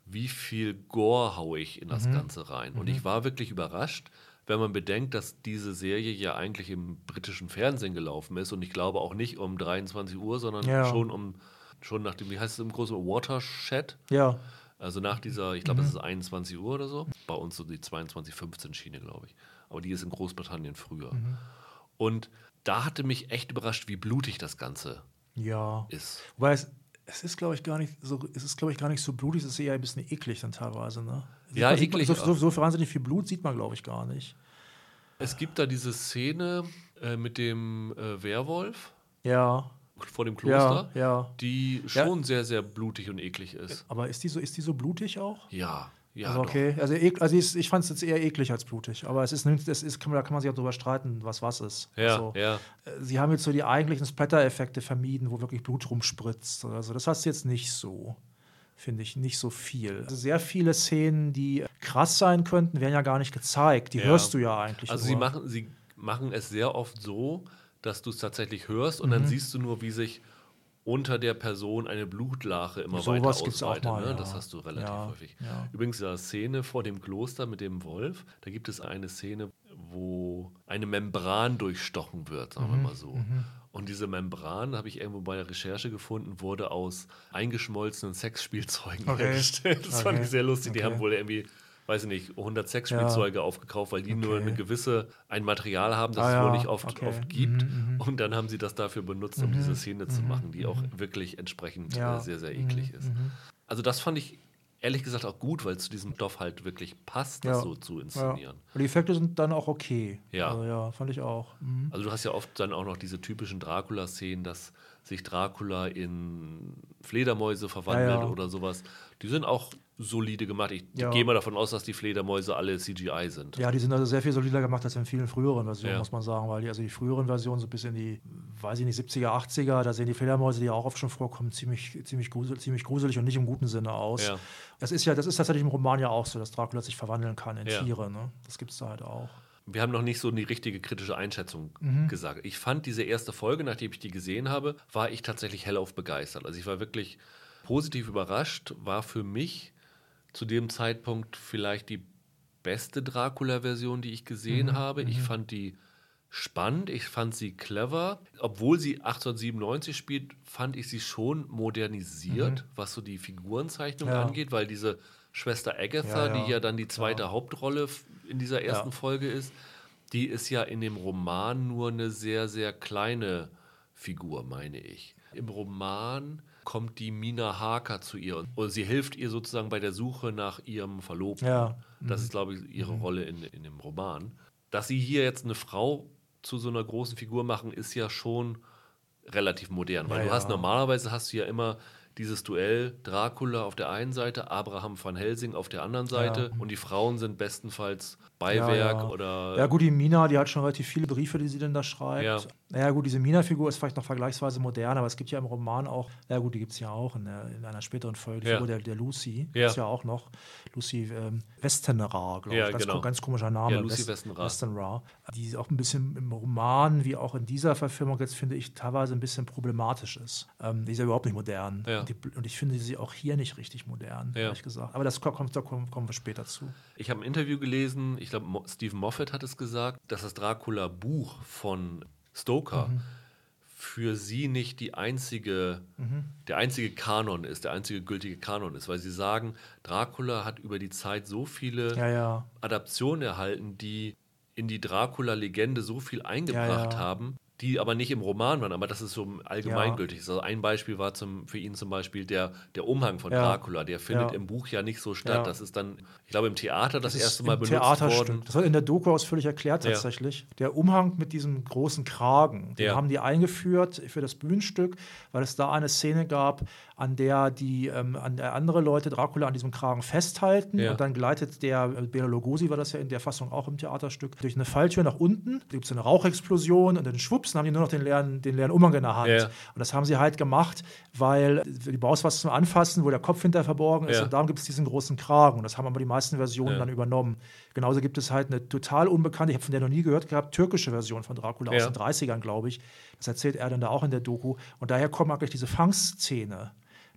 wie viel Gore haue ich in Mhm. das Ganze rein? Und ich war wirklich überrascht, wenn man bedenkt, dass diese Serie ja eigentlich im britischen Fernsehen gelaufen ist und ich glaube auch nicht um 23 Uhr, sondern Ja. schon um, schon nach dem, wie heißt es im Großen, Watershed? Ja, Also nach dieser, ich glaube, es ist 21 Uhr oder so. Bei uns so die 22.15 Schiene, glaube ich. Aber die ist in Großbritannien früher. Und da hatte mich echt überrascht, wie blutig das Ganze ja. ist. Wobei es, Es ist, glaube ich, gar nicht so, es ist, glaube ich, gar nicht so blutig, es ist eher ein bisschen eklig dann teilweise, ne? Ja, man, sieht eklig Man, so, so, so wahnsinnig viel Blut sieht man, glaube ich, gar nicht. Es gibt da diese Szene äh, mit dem äh, Werwolf Ja, vor dem ja, Kloster, ja. die schon sehr, sehr blutig und eklig ist. Aber ist die so, ist die so blutig auch? Ja, ja. also doch. okay, also, ek, also ich, ich fand es jetzt eher eklig als blutig, aber es ist, es ist kann man, da kann man sich auch drüber streiten, was was ist. Ja, also, ja. äh, Sie haben jetzt so die eigentlichen Splatter-Effekte vermieden, wo wirklich Blut rumspritzt. Also das hast du jetzt nicht so, finde ich, nicht so viel. Also sehr viele Szenen, die krass sein könnten, werden ja gar nicht gezeigt. Die Ja. hörst du ja eigentlich. Also nur. sie machen, sie machen es sehr oft so, dass du es tatsächlich hörst und dann Mhm. siehst du nur, wie sich unter der Person eine Blutlache immer Sowas weiter ausweitet. mal, ne? ja. Das hast du relativ Ja, häufig. ja. Übrigens, diese Szene vor dem Kloster mit dem Wolf, da gibt es eine Szene, wo eine Membran durchstochen wird, sagen Mhm, wir mal so. Und diese Membran, habe ich irgendwo bei der Recherche gefunden, wurde aus eingeschmolzenen Sexspielzeugen Okay. hergestellt. Das fand Okay. ich sehr lustig. Die Okay. haben wohl irgendwie, weiß ich nicht, 100 Sexspielzeuge aufgekauft, weil die nur Okay. eine gewisse, ein Material haben, das Ah, es ja. wohl nicht oft, Okay. oft gibt. Mhm, Und dann haben sie das dafür benutzt, um diese Szene zu machen, die auch wirklich entsprechend Ja. äh, sehr, sehr eklig Mhm, ist. Also das fand ich ehrlich gesagt auch gut, weil es zu diesem Stoff halt wirklich passt, das Ja. so zu Ja. inszenieren. Und die Effekte sind dann auch okay. Ja. Also, ja, fand ich auch. Mhm. Also du hast ja oft dann auch noch diese typischen Dracula-Szenen, dass sich Dracula in Fledermäuse verwandelt Ja, ja. oder sowas. Die sind auch solide gemacht. Ich Ja. gehe mal davon aus, dass die Fledermäuse alle CGI sind. Ja, die sind also sehr viel solider gemacht als in vielen früheren Versionen, muss man sagen, weil die, also die früheren Versionen so bis in die, weiß ich nicht, 70er, 80er, da sehen die Fledermäuse, die ja auch oft schon vorkommen, ziemlich, ziemlich, grusel, ziemlich gruselig und nicht im guten Sinne aus. Das ist ja, das ist tatsächlich im Roman ja auch so, dass Dracula sich verwandeln kann in. Tiere, ne? Das gibt es da halt auch. Wir haben noch nicht so die richtige kritische Einschätzung Mhm. gesagt. Ich fand diese erste Folge, nachdem ich die gesehen habe, war ich tatsächlich hellauf begeistert. Also ich war wirklich positiv überrascht, war für mich zu dem Zeitpunkt vielleicht die beste Dracula-Version, die ich gesehen Mhm. habe. Ich fand die spannend, ich fand sie clever. Obwohl sie 1897 spielt, fand ich sie schon modernisiert, was so die Figurenzeichnung Mhm. Ja. angeht, weil diese Schwester Agatha, Ja, ja. die ja dann die zweite Hauptrolle f- in dieser ersten Ja. Folge ist, die ist ja in dem Roman nur eine sehr, sehr kleine Figur, meine ich. Im Roman kommt die Mina Harker zu ihr und sie hilft ihr sozusagen bei der Suche nach ihrem Verlobten. Ja. Das ist, glaube ich, ihre Rolle in, in dem Roman. Dass sie hier jetzt eine Frau zu so einer großen Figur machen, ist ja schon relativ modern. Weil Ja, du hast ja. normalerweise hast du ja immer dieses Duell Dracula auf der einen Seite, Abraham van Helsing auf der anderen Seite und die Frauen sind bestenfalls Beiwerk ja. oder Ja, gut, die Mina, die hat schon relativ viele Briefe, die sie denn da schreibt. Ja. Naja, gut, diese Mina-Figur ist vielleicht noch vergleichsweise modern, aber es gibt ja im Roman auch, ja gut, die gibt es ja auch in, der, in einer späteren Folge, die Ja. Figur der, der Lucy, Ja. ist ja auch noch. Lucy ähm, Westenra, glaube ich. Ja, ganz, genau. ganz komischer Name. Ja, Lucy West- Westenra. Westenra. Die auch ein bisschen im Roman, wie auch in dieser Verfilmung jetzt, finde ich, teilweise ein bisschen problematisch ist. Ähm, die ist ja überhaupt nicht modern. Ja. Und, die, und ich finde sie auch hier nicht richtig modern, Ja. ehrlich gesagt. Aber das kommt, da kommen, kommen wir später zu. Ich habe ein Interview gelesen, ich glaube, Mo Stephen Moffat hat es gesagt, dass das Dracula-Buch von Stoker Mhm. für sie nicht die einzige, der einzige Kanon ist, der einzige gültige Kanon ist, weil sie sagen, Dracula hat über die Zeit so viele Ja, ja. Adaptionen erhalten, die in die Dracula-Legende so viel eingebracht ja. haben, die aber nicht im Roman waren, aber das ist so allgemeingültig. Also ein Beispiel war zum, für ihn zum Beispiel der, der Umhang von Ja. Dracula, der findet Ja. im Buch ja nicht so statt. Ja. Das ist dann, ich glaube, im Theater das, ist erste Mal benutzt Theaterstück. worden. Das wird in der Doku ausführlich erklärt Ja. tatsächlich. Der Umhang mit diesem großen Kragen, den Ja. haben die eingeführt für das Bühnenstück, weil es da eine Szene gab, an der die ähm, an der andere Leute Dracula an diesem Kragen festhalten Ja. und dann gleitet der äh, Bela Lugosi war das ja in der Fassung auch im Theaterstück durch eine Falltür nach unten. Da gibt es eine Rauchexplosion und dann schwupps, dann haben die nur noch den leeren, den leeren Umhang in der Hand. Ja. Und das haben sie halt gemacht, weil du brauchst was zum Anfassen, wo der Kopf hinter verborgen ist Ja. und darum gibt es diesen großen Kragen. Und das haben aber die meisten Versionen Ja. dann übernommen. Genauso gibt es halt eine total unbekannte, ich habe von der noch nie gehört gehabt, türkische Version von Dracula aus den 30ern, glaube ich. Das erzählt er dann da auch in der Doku. Und daher kommt eigentlich diese Fangszene.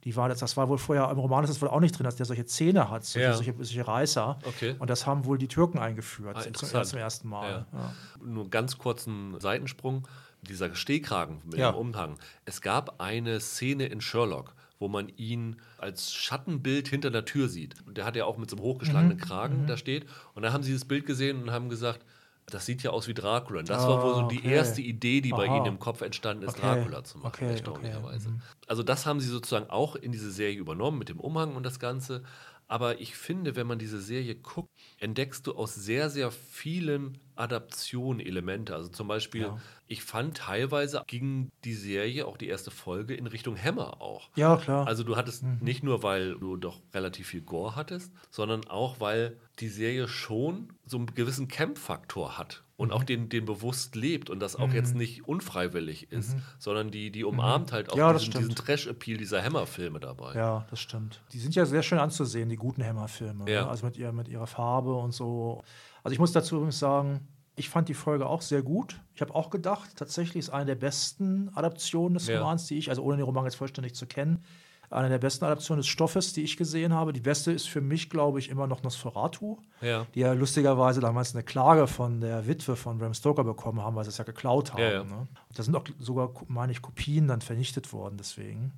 Die war, das, das war wohl vorher, im Roman ist das wohl auch nicht drin, dass der solche Zähne hat, solche, Ja. solche, solche Reißer. Okay. Und das haben wohl die Türken eingeführt Ah, zum, zum ersten Mal. Ja. Ja. Nur ganz kurzen Seitensprung. Dieser Stehkragen mit dem Umhang. Es gab eine Szene in Sherlock, wo man ihn als Schattenbild hinter der Tür sieht. Und der hat ja auch mit so einem hochgeschlagenen Mhm. Kragen da steht. Und da haben sie das Bild gesehen und haben gesagt, das sieht ja aus wie Dracula. Und das war wohl so die okay. erste Idee, die bei Aha. ihnen im Kopf entstanden ist, Okay. Dracula zu machen, Okay, erstaunlicherweise. Mhm. Also das haben sie sozusagen auch in diese Serie übernommen mit dem Umhang und das Ganze. Aber ich finde, wenn man diese Serie guckt, entdeckst du aus sehr, sehr vielen Adaptionen Elemente. Also zum Beispiel, Ja. ich fand teilweise ging die Serie, auch die erste Folge, in Richtung Hammer auch. Ja, klar. Also du hattest Mhm. nicht nur, weil du doch relativ viel Gore hattest, sondern auch, weil die Serie schon so einen gewissen Camp-Faktor hat. Und auch den, den bewusst lebt und das auch jetzt nicht unfreiwillig ist, sondern die, die umarmt halt auch Mhm. Ja, diesen, diesen Trash-Appeal dieser Hammer-Filme dabei. Ja, das stimmt. Die sind ja sehr schön anzusehen, die guten Hammer-Filme. Ja. Ne? Also mit, ihr, mit ihrer Farbe und so. Also ich muss dazu übrigens sagen, ich fand die Folge auch sehr gut. Ich habe auch gedacht, tatsächlich ist eine der besten Adaptionen des Ja. Romans, die ich, also ohne den Roman jetzt vollständig zu kennen, eine der besten Adaptionen des Stoffes, die ich gesehen habe. Die beste ist für mich, glaube ich, immer noch Nosferatu, Ja. die ja lustigerweise damals eine Klage von der Witwe von Bram Stoker bekommen haben, weil sie es ja geklaut haben. Ja, ja. Ne? Da sind auch sogar, meine ich, Kopien dann vernichtet worden deswegen.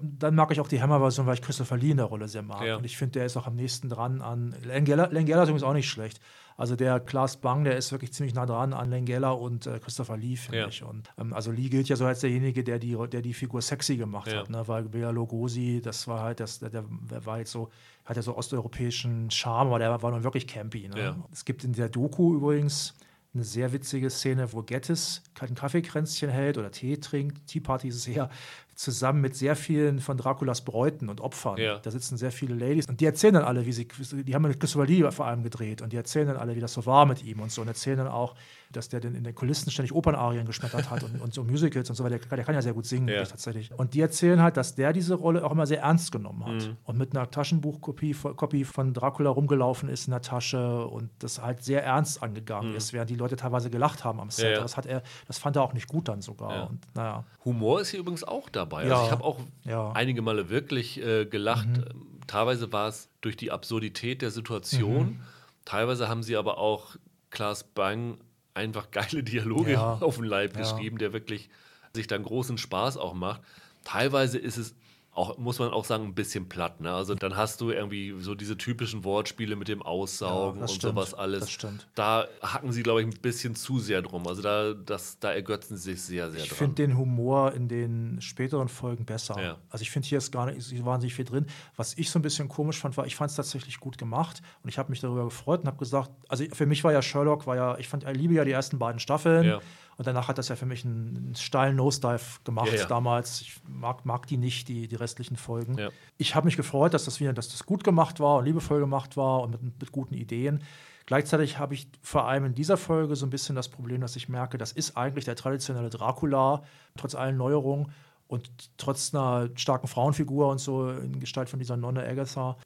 Dann mag ich auch die Hammer-Version, weil ich Christopher Lee in der Rolle sehr mag. Ja. Und ich finde, der ist auch am nächsten dran an. Langella, Langella ist übrigens auch nicht schlecht. Also der Klaas Bang, der ist wirklich ziemlich nah dran an Langella und äh, Christopher Lee, finde Ja. ich. Und, ähm, also Lee gilt ja so als derjenige, der die, der die Figur sexy gemacht Ja. hat. Ne? Weil Bela Lugosi, das war halt, das, der, der war jetzt so, hat ja so osteuropäischen Charme, aber der war nun wirklich campy. Ne? Ja. Es gibt in der Doku übrigens eine sehr witzige Szene, wo Gettis ein Kaffeekränzchen hält oder Tee trinkt. Tea Party ist es eher zusammen mit sehr vielen von Draculas Bräuten und Opfern. Ja. Da sitzen sehr viele Ladies und die erzählen dann alle, wie sie, die haben mit Christopher Lee vor allem gedreht und die erzählen dann alle, wie das so war mit ihm und so und erzählen dann auch, dass der denn in den Kulissen ständig Opernarien geschmettert hat und, und so Musicals und so weiter. Der, der kann ja sehr gut singen, Ja. wirklich tatsächlich. Und die erzählen halt, dass der diese Rolle auch immer sehr ernst genommen hat Mhm. und mit einer Taschenbuchkopie von- Copy von Dracula rumgelaufen ist in der Tasche und das halt sehr ernst angegangen ist, während die Leute teilweise gelacht haben am Set. Mhm. Ja. Das, hat er, das fand er auch nicht gut dann sogar. Und, naja. Humor ist hier übrigens auch dabei. Also ich habe auch. Mhm. einige Male wirklich äh, gelacht. Ähm, Teilweise war es durch die Absurdität der Situation. Mhm. Teilweise haben sie aber auch Klaas Bang einfach geile Dialoge Ja. auf den Leib geschrieben, der wirklich sich dann großen Spaß auch macht. Teilweise ist es auch, muss man auch sagen, ein bisschen platt. Ne? Also dann hast du irgendwie so diese typischen Wortspiele mit dem Aussaugen Ja, und stimmt. sowas alles. Das stimmt. Da hacken sie, glaube ich, ein bisschen zu sehr drum. Also da, das, da ergötzen sie sich sehr, sehr Ich dran. finde den Humor in den späteren Folgen besser. Ja. Also ich finde hier ist gar nicht wahnsinnig viel drin. Was ich so ein bisschen komisch fand, war, ich fand es tatsächlich gut gemacht und ich habe mich darüber gefreut und habe gesagt, also für mich war ja Sherlock, war ja, ich fand, ich liebe ja die ersten beiden Staffeln Ja. Und danach hat das ja für mich einen, einen steilen Nosedive gemacht Ja, ja. damals. Ich mag, mag die nicht, die, die restlichen Folgen. Ja. Ich habe mich gefreut, dass das wieder, dass das gut gemacht war und liebevoll gemacht war und mit, mit guten Ideen. Gleichzeitig habe ich vor allem in dieser Folge so ein bisschen das Problem, dass ich merke, das ist eigentlich der traditionelle Dracula, trotz allen Neuerungen und trotz einer starken Frauenfigur und so in Gestalt von dieser Nonne Agatha.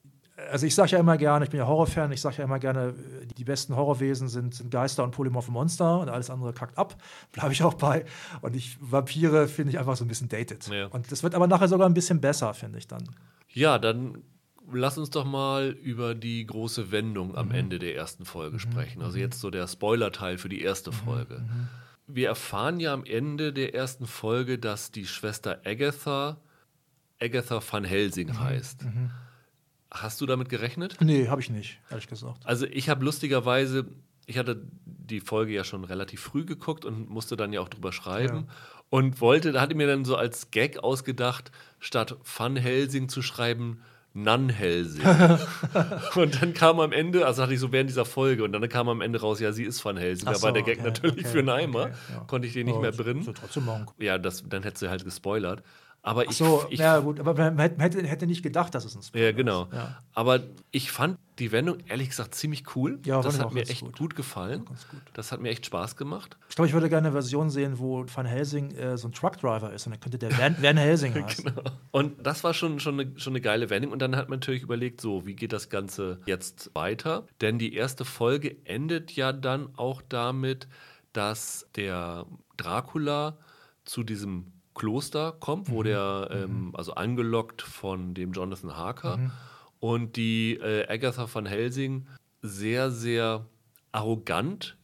Also ich sage ja immer gerne, ich bin ja Horrorfan, ich sage ja immer gerne, die besten Horrorwesen sind, sind Geister und polymorphe Monster und alles andere kackt ab. Bleibe ich auch bei. Und ich Vampire finde ich einfach so ein bisschen dated. Ja. Und das wird aber nachher sogar ein bisschen besser, finde ich dann. Ja, dann lass uns doch mal über die große Wendung Mhm. am Ende der ersten Folge sprechen. Also jetzt so der Spoiler-Teil für die erste Mhm. Folge. Wir erfahren ja am Ende der ersten Folge, dass die Schwester Agatha Agatha van Helsing Mhm. Hast du damit gerechnet? Nee, habe ich nicht, ehrlich gesagt. Also ich habe lustigerweise, ich hatte die Folge ja schon relativ früh geguckt und musste dann ja auch drüber schreiben und wollte, da hatte mir dann so als Gag ausgedacht, statt Van Helsing zu schreiben, Nan Helsing. und dann kam am Ende, also hatte ich so während dieser Folge und dann kam am Ende raus, ja, sie ist Van Helsing. Ach Da war so, der Gag okay, natürlich okay, für einen Eimer, okay, ja. konnte ich den nicht Oh, mehr drin. So trotzdem machen. Ja, das, dann hättest du halt gespoilert. Aber Ach ich, so, ich ja gut, aber man hätte, hätte, nicht gedacht, dass es ein Spoiler ja, genau. ist. Ja. Aber ich fand die Wendung ehrlich gesagt ziemlich cool. Ja, das hat mir echt gut, gut. gefallen. Gut. Das hat mir echt Spaß gemacht. Ich glaube, ich würde gerne eine Version sehen, wo Van Helsing äh, so ein Truckdriver ist und dann könnte der Van, Van Helsing heißen. Genau. Und das war schon, schon, eine, schon eine geile Wendung. Und dann hat man natürlich überlegt, so, wie geht das Ganze jetzt weiter? Denn die erste Folge endet ja dann auch damit, dass der Dracula zu diesem Kloster kommt, wo der, ähm, also angelockt von dem Jonathan Harker und die äh, Agatha van Helsing sehr, sehr arrogant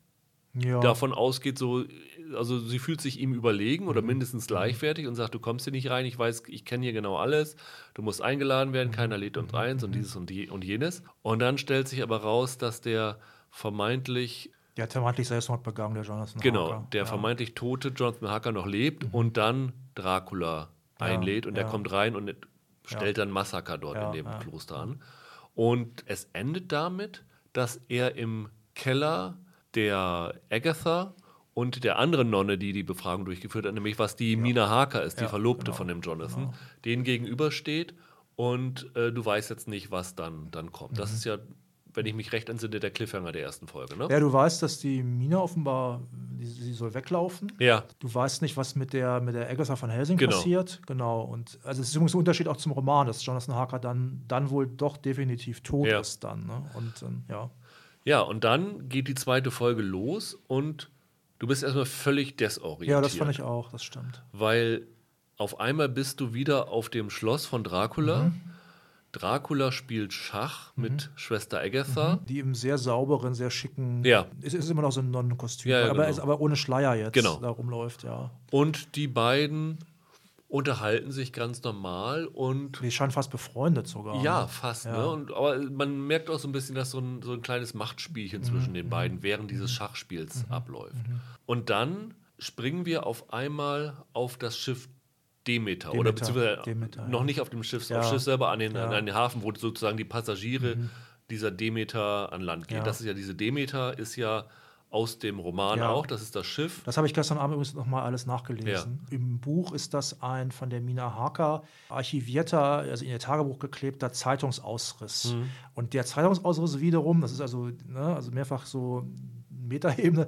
Ja. davon ausgeht, so, also sie fühlt sich ihm überlegen Mhm. oder mindestens gleichwertig und sagt, du kommst hier nicht rein, ich weiß, ich kenne hier genau alles, du musst eingeladen werden, keiner lädt Mhm. uns eins und dieses und, je, und jenes. Und dann stellt sich aber raus, dass der vermeintlich Der hat vermeintlich Selbstmord begangen, der Jonathan genau, Harker. der ja. vermeintlich tote Jonathan Harker noch lebt und dann Dracula einlädt und der ja. kommt rein und stellt dann Massaker dort Ja, in dem ja. Kloster an. Und es endet damit, dass er im Keller der Agatha und der anderen Nonne, die die Befragung durchgeführt hat, nämlich was die Mina Harker ist, die Ja, Verlobte genau, von dem Jonathan, denen gegenübersteht und äh, du weißt jetzt nicht, was dann, dann kommt. Mhm. Das ist ja, wenn ich mich recht entsinne, der Cliffhanger der ersten Folge, ne? Ja, du weißt, dass die Mina offenbar, die, sie soll weglaufen. Ja, Du weißt nicht, was mit der, mit der Agatha von Helsing Genau. passiert. Genau. Und also es ist übrigens ein Unterschied auch zum Roman, dass Jonathan Harker dann, dann wohl doch definitiv tot Ja. ist dann. Ne? Und ähm, ja. Ja, und dann geht die zweite Folge los und du bist erstmal völlig desorientiert. Ja, das fand ich auch, das stimmt. Weil auf einmal bist du wieder auf dem Schloss von Dracula. Mhm. Dracula spielt Schach mit Schwester Agatha. Die im sehr sauberen, sehr schicken. Ja. Es ist immer noch so ein Nonnenkostüm, Ja, ja, aber, genau. ist aber ohne Schleier jetzt Genau. da rumläuft, ja. Und die beiden unterhalten sich ganz normal und Die scheinen fast befreundet sogar. ja, ne? fast. Ja. Ne? Und, aber man merkt auch so ein bisschen, dass so ein, so ein kleines Machtspielchen Mhm. zwischen den beiden während dieses Schachspiels abläuft. Und dann springen wir auf einmal auf das Schiff Demeter, oder Demeter, beziehungsweise Demeter, noch ja. nicht auf dem Schiff, Ja. auf Schiff selber an den, Ja. Mhm. an den Hafen, wo sozusagen die Passagiere dieser Demeter an Land gehen. Ja. Das ist ja diese Demeter, ist ja aus dem Roman Ja. auch, das ist das Schiff. Das habe ich gestern Abend übrigens nochmal alles nachgelesen. Im Buch ist das ein von der Mina Harker archivierter, also in ihr Tagebuch geklebter Zeitungsausriss. Mhm. Und der Zeitungsausriss wiederum, das ist also, ne, also mehrfach so Metaebene,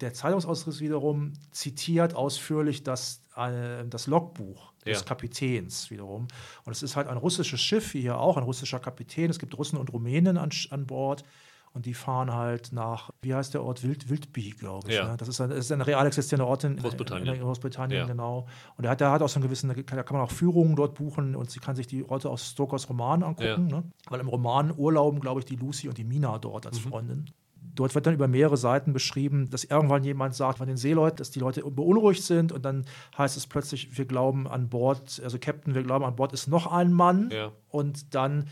der Zeitungsausriss wiederum zitiert ausführlich das, äh, das Logbuch des Ja. Kapitäns wiederum. Und es ist halt ein russisches Schiff, wie hier auch, ein russischer Kapitän. Es gibt Russen und Rumänen an, an Bord. Und die fahren halt nach, wie heißt der Ort? Wild, Wildby, glaube ich. Ja. Ne? Das ist ein, das ist ein real existierender Ort in Großbritannien. In, in Großbritannien, Ja. genau. Und er hat, der hat auch so einen gewissen, da kann man auch Führungen dort buchen und sie kann sich die Orte aus Stokers Roman angucken. Ne? Weil im Roman urlauben, glaube ich, die Lucy und die Mina dort Mhm. als Freundin. Dort wird dann über mehrere Seiten beschrieben, dass irgendwann jemand sagt von den Seeleuten, dass die Leute beunruhigt sind und dann heißt es plötzlich, wir glauben an Bord, also Captain, wir glauben an Bord ist noch ein Mann Ja. und dann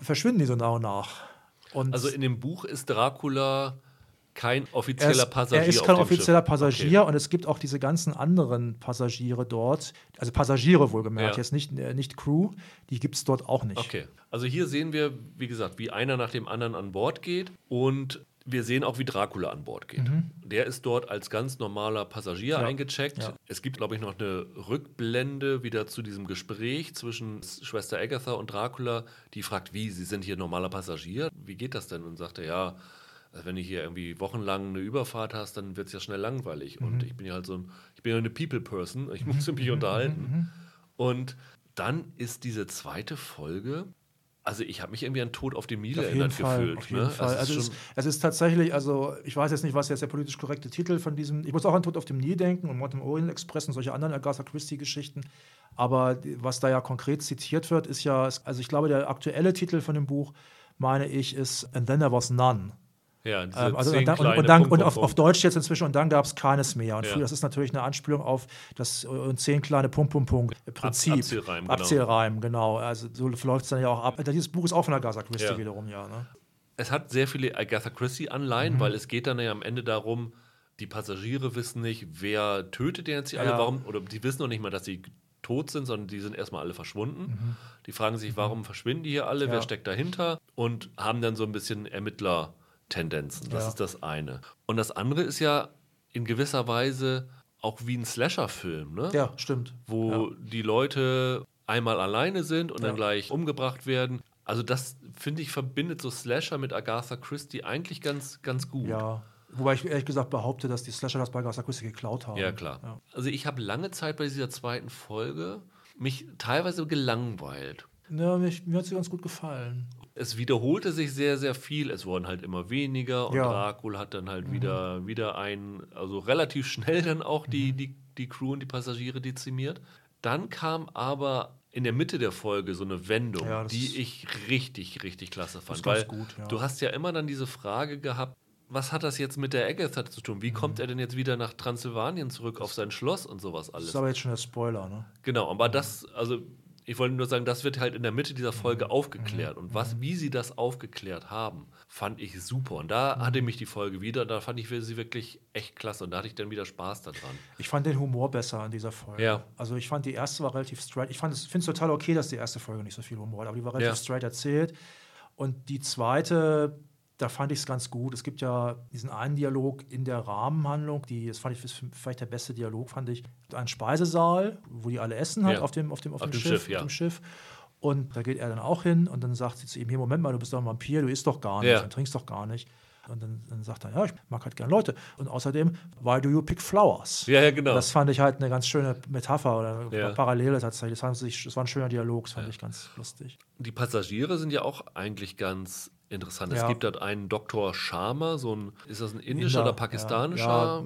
verschwinden die so nach und nach. Und Also in dem Buch ist Dracula kein er offizieller ist, Passagier. er ist kein offizieller Schiff. Passagier und es gibt auch diese ganzen anderen Passagiere dort, also Passagiere wohlgemerkt, Ja. jetzt nicht, äh, nicht Crew, die gibt es dort auch nicht. Okay. Also hier sehen wir, wie gesagt, wie einer nach dem anderen an Bord geht und wir sehen auch, wie Dracula an Bord geht. Der ist dort als ganz normaler Passagier Mhm. Ja. eingecheckt. Ja. Es gibt, glaube ich, noch eine Rückblende wieder zu diesem Gespräch zwischen Schwester Agatha und Dracula, die fragt, wie, Sie sind hier normaler Passagier? Wie geht das denn? Und sagt er, ja, also wenn du hier irgendwie wochenlang eine Überfahrt hast, dann wird es ja schnell langweilig. Mhm. Und ich bin ja halt so ein, ich bin ja eine People-Person, ich muss mich unterhalten. Und dann ist diese zweite Folge, also ich habe mich irgendwie an Tod auf dem Nil erinnert Fall, gefühlt. auf jeden ne? Fall. Es Also ist es, schon, es ist tatsächlich, also ich weiß jetzt nicht, was jetzt der politisch korrekte Titel von diesem, ich muss auch an Tod auf dem Nil denken und Mord im Orient Express und solche anderen Agatha Christie-Geschichten. Aber was da ja konkret zitiert wird, ist ja, also ich glaube, der aktuelle Titel von dem Buch, meine ich, ist And Then There Was None. Ja, Ähm, also und dann, und, und, dann, Punkt, und auf, auf. Deutsch jetzt inzwischen und dann gab es keines mehr. Und Ja. früher, das ist natürlich eine Anspielung auf das äh, zehn kleine Punkt, Punkt, Punkt Prinzip. Abzählreim, genau. Abzählreim, genau. Also so läuft es dann ja auch ab. Dieses Buch ist auch von Agatha Christie Ja. wiederum, ja. Ne? Es hat sehr viele Agatha Christie-Anleihen, Mhm. weil es geht dann ja am Ende darum, die Passagiere wissen nicht, wer tötet denn jetzt die alle, Ja. warum, oder die wissen noch nicht mal, dass sie tot sind, sondern die sind erstmal alle verschwunden. Die fragen sich, warum verschwinden die hier alle, Mhm. Wer steckt dahinter und haben dann so ein bisschen Ermittlertendenzen. Das Ja. ist das eine. Und das andere ist ja in gewisser Weise auch wie ein Slasher-Film, ne? Ja, stimmt. wo die Leute einmal alleine sind und Ja. dann gleich umgebracht werden. Also das, finde ich, verbindet so Slasher mit Agatha Christie eigentlich ganz, ganz gut. Ja. Wobei ich ehrlich gesagt behaupte, dass die Slasher das bei Agatha Christie geklaut haben. Ja, klar. Ja. Also ich habe lange Zeit bei dieser zweiten Folge mich teilweise gelangweilt. Ja, mich, mir hat sie ganz gut gefallen. Es wiederholte sich sehr, sehr viel. Es wurden halt immer weniger und Ja. Dracula hat dann halt wieder, wieder ein, also relativ schnell dann auch die, Mhm. die, die Crew und die Passagiere dezimiert. Dann kam aber in der Mitte der Folge so eine Wendung, Ja, das die ich richtig, richtig klasse fand. Weil gut, ja. du hast ja immer dann diese Frage gehabt, was hat das jetzt mit der Agatha zu tun? Wie kommt er denn jetzt wieder nach Transsilvanien zurück auf sein Schloss und sowas Das alles? ist aber jetzt schon der Spoiler, ne? Genau, aber das, also Ich wollte nur sagen, das wird halt in der Mitte dieser Folge Mhm. aufgeklärt. Und was, wie sie das aufgeklärt haben, fand ich super. Und da hatte mich die Folge wieder, da fand ich sie wirklich echt klasse. Und da hatte ich dann wieder Spaß daran. Ich fand den Humor besser in dieser Folge. Ja. Also ich fand die erste war relativ straight. Ich finde es total okay, dass die erste Folge nicht so viel Humor hat, aber die war relativ Ja. straight erzählt. Und die zweite, da fand ich es ganz gut. Es gibt ja diesen einen Dialog in der Rahmenhandlung, die, das fand ich vielleicht der beste Dialog, fand ich. Ein Speisesaal, wo die alle essen halt Ja. auf dem, auf dem, auf Auf dem, dem Schiff, Schiff, ja. auf dem Schiff. Und da geht er dann auch hin und dann sagt sie zu ihm: Hier, Moment mal, du bist doch ein Vampir, du isst doch gar nicht Ja. und trinkst doch gar nicht. Und dann, dann sagt er: Ja, ich mag halt gerne Leute. Und außerdem, why do you pick flowers? Ja, ja, genau. Das fand ich halt eine ganz schöne Metapher oder Ja. Parallele tatsächlich. Das, war ein schöner Dialog, das fand ich ganz lustig. Die Passagiere sind ja auch eigentlich ganz interessant. Es Ja. gibt dort einen Dr. Sharma, so ein, ist das ein indischer Inder, oder pakistanischer?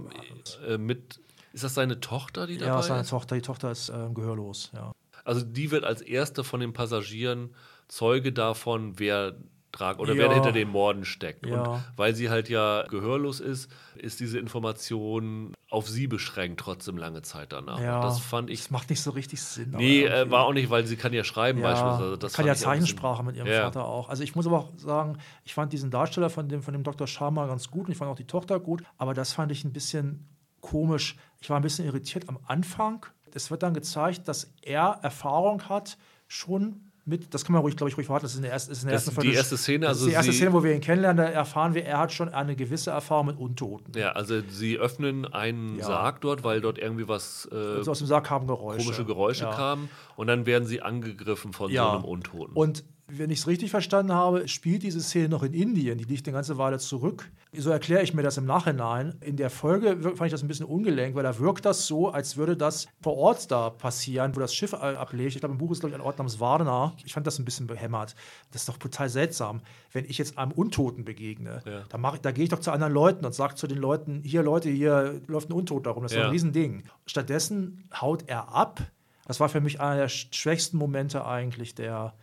ja. Äh, mit, ist das seine Tochter, die dabei Ja, seine ist? Tochter, die Tochter ist ähm, gehörlos, ja. Also die wird als erste von den Passagieren Zeuge davon, wer trag oder Ja. wer hinter den Morden steckt. Ja. Und weil sie halt ja gehörlos ist, ist diese Information auf sie beschränkt, trotzdem lange Zeit danach. ja. Das fand ich. Das macht nicht so richtig Sinn. Nee, äh, war auch nicht, weil sie kann ja schreiben beispielsweise. Das kann ja Zeichensprache mit ihrem. Vater auch. Also ich muss aber auch sagen, ich fand diesen Darsteller von dem, von dem Dr. Sharma ganz gut und ich fand auch die Tochter gut, aber das fand ich ein bisschen komisch. Ich war ein bisschen irritiert am Anfang. Es wird dann gezeigt, dass er Erfahrung hat, schon mit, das kann man ruhig, glaube ich, ruhig warten, das ist in der ersten, ist in der ersten ist die erste Szene, Das ist also die erste Szene, wo wir ihn kennenlernen, da erfahren wir, er hat schon eine gewisse Erfahrung mit Untoten. Ja, also sie öffnen einen Ja. Sarg dort, weil dort irgendwie was äh, Also aus dem Sarg kamen Geräusche. komische Geräusche ja. kamen und dann werden sie angegriffen von Ja. so einem Untoten. Und wenn ich es richtig verstanden habe, spielt diese Szene noch in Indien. Die liegt eine ganze Weile zurück. So erkläre ich mir das im Nachhinein. In der Folge fand ich das ein bisschen ungelenk, weil da wirkt das so, als würde das vor Ort da passieren, wo das Schiff ablegt. Ich glaube, im Buch ist, glaube ich, ein Ort namens Varna. Ich fand das ein bisschen behämmert. Das ist doch total seltsam. Wenn ich jetzt einem Untoten begegne, Ja. da, mach da gehe ich doch zu anderen Leuten und sage zu den Leuten, hier Leute, hier läuft ein Untot darum. Das ist Ja. ein Riesending. Stattdessen haut er ab. Das war für mich einer der sch- schwächsten Momente eigentlich der,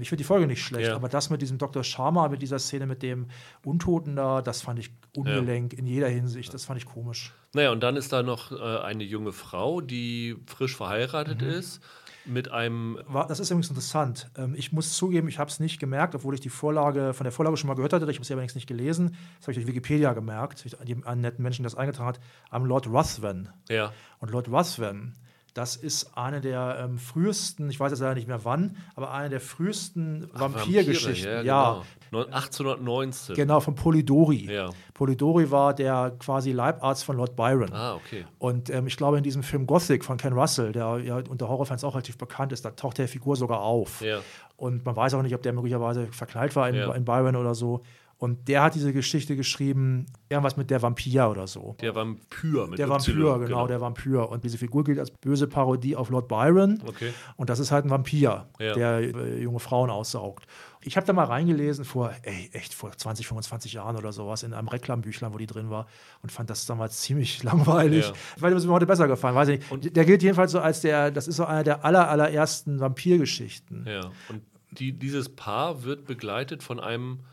ich finde die Folge nicht schlecht, Ja. aber das mit diesem Dr. Sharma, mit dieser Szene mit dem Untoten da, das fand ich ungelenk in jeder Hinsicht. Das fand ich komisch. Naja, und dann ist da noch äh, eine junge Frau, die frisch verheiratet Mhm. ist, mit einem. Das ist übrigens interessant. Ähm, ich muss zugeben, ich habe es nicht gemerkt, obwohl ich die Vorlage von der Vorlage schon mal gehört hatte. Ich habe sie allerdings nicht gelesen. Das habe ich durch Wikipedia gemerkt. Ich- An einen netten Menschen, der das eingetragen hat, am Lord Ruthven. Ja, Und Lord Ruthven, das ist eine der ähm, frühesten, ich weiß jetzt leider nicht mehr wann, aber eine der frühesten Vampirgeschichten. Vampire, ja, genau. Neun- 1819. genau, von Polidori. Ja. Polidori war der quasi Leibarzt von Lord Byron. Ah, okay. Und ähm, ich glaube, in diesem Film Gothic von Ken Russell, der ja unter Horrorfans auch relativ bekannt ist, da taucht der Figur sogar auf. Ja. Und man weiß auch nicht, ob der möglicherweise verknallt war in, Ja. in Byron oder so. Und der hat diese Geschichte geschrieben, irgendwas mit der Vampir oder so. Der Vampyr mit Der Vampir, genau, der Vampir. Und diese Figur gilt als böse Parodie auf Lord Byron. Okay. Und das ist halt ein Vampir, Ja. der äh, junge Frauen aussaugt. Ich habe da mal reingelesen vor, ey, echt vor 20, 25 Jahren oder sowas in einem Reklambüchlein, wo die drin war und fand das damals ziemlich langweilig. Ja. Weil es mir heute besser gefallen, weiß ich nicht. Und- der gilt jedenfalls so als der, das ist so einer der aller, allerersten Vampirgeschichten. Ja. Und die, dieses Paar wird begleitet von einem.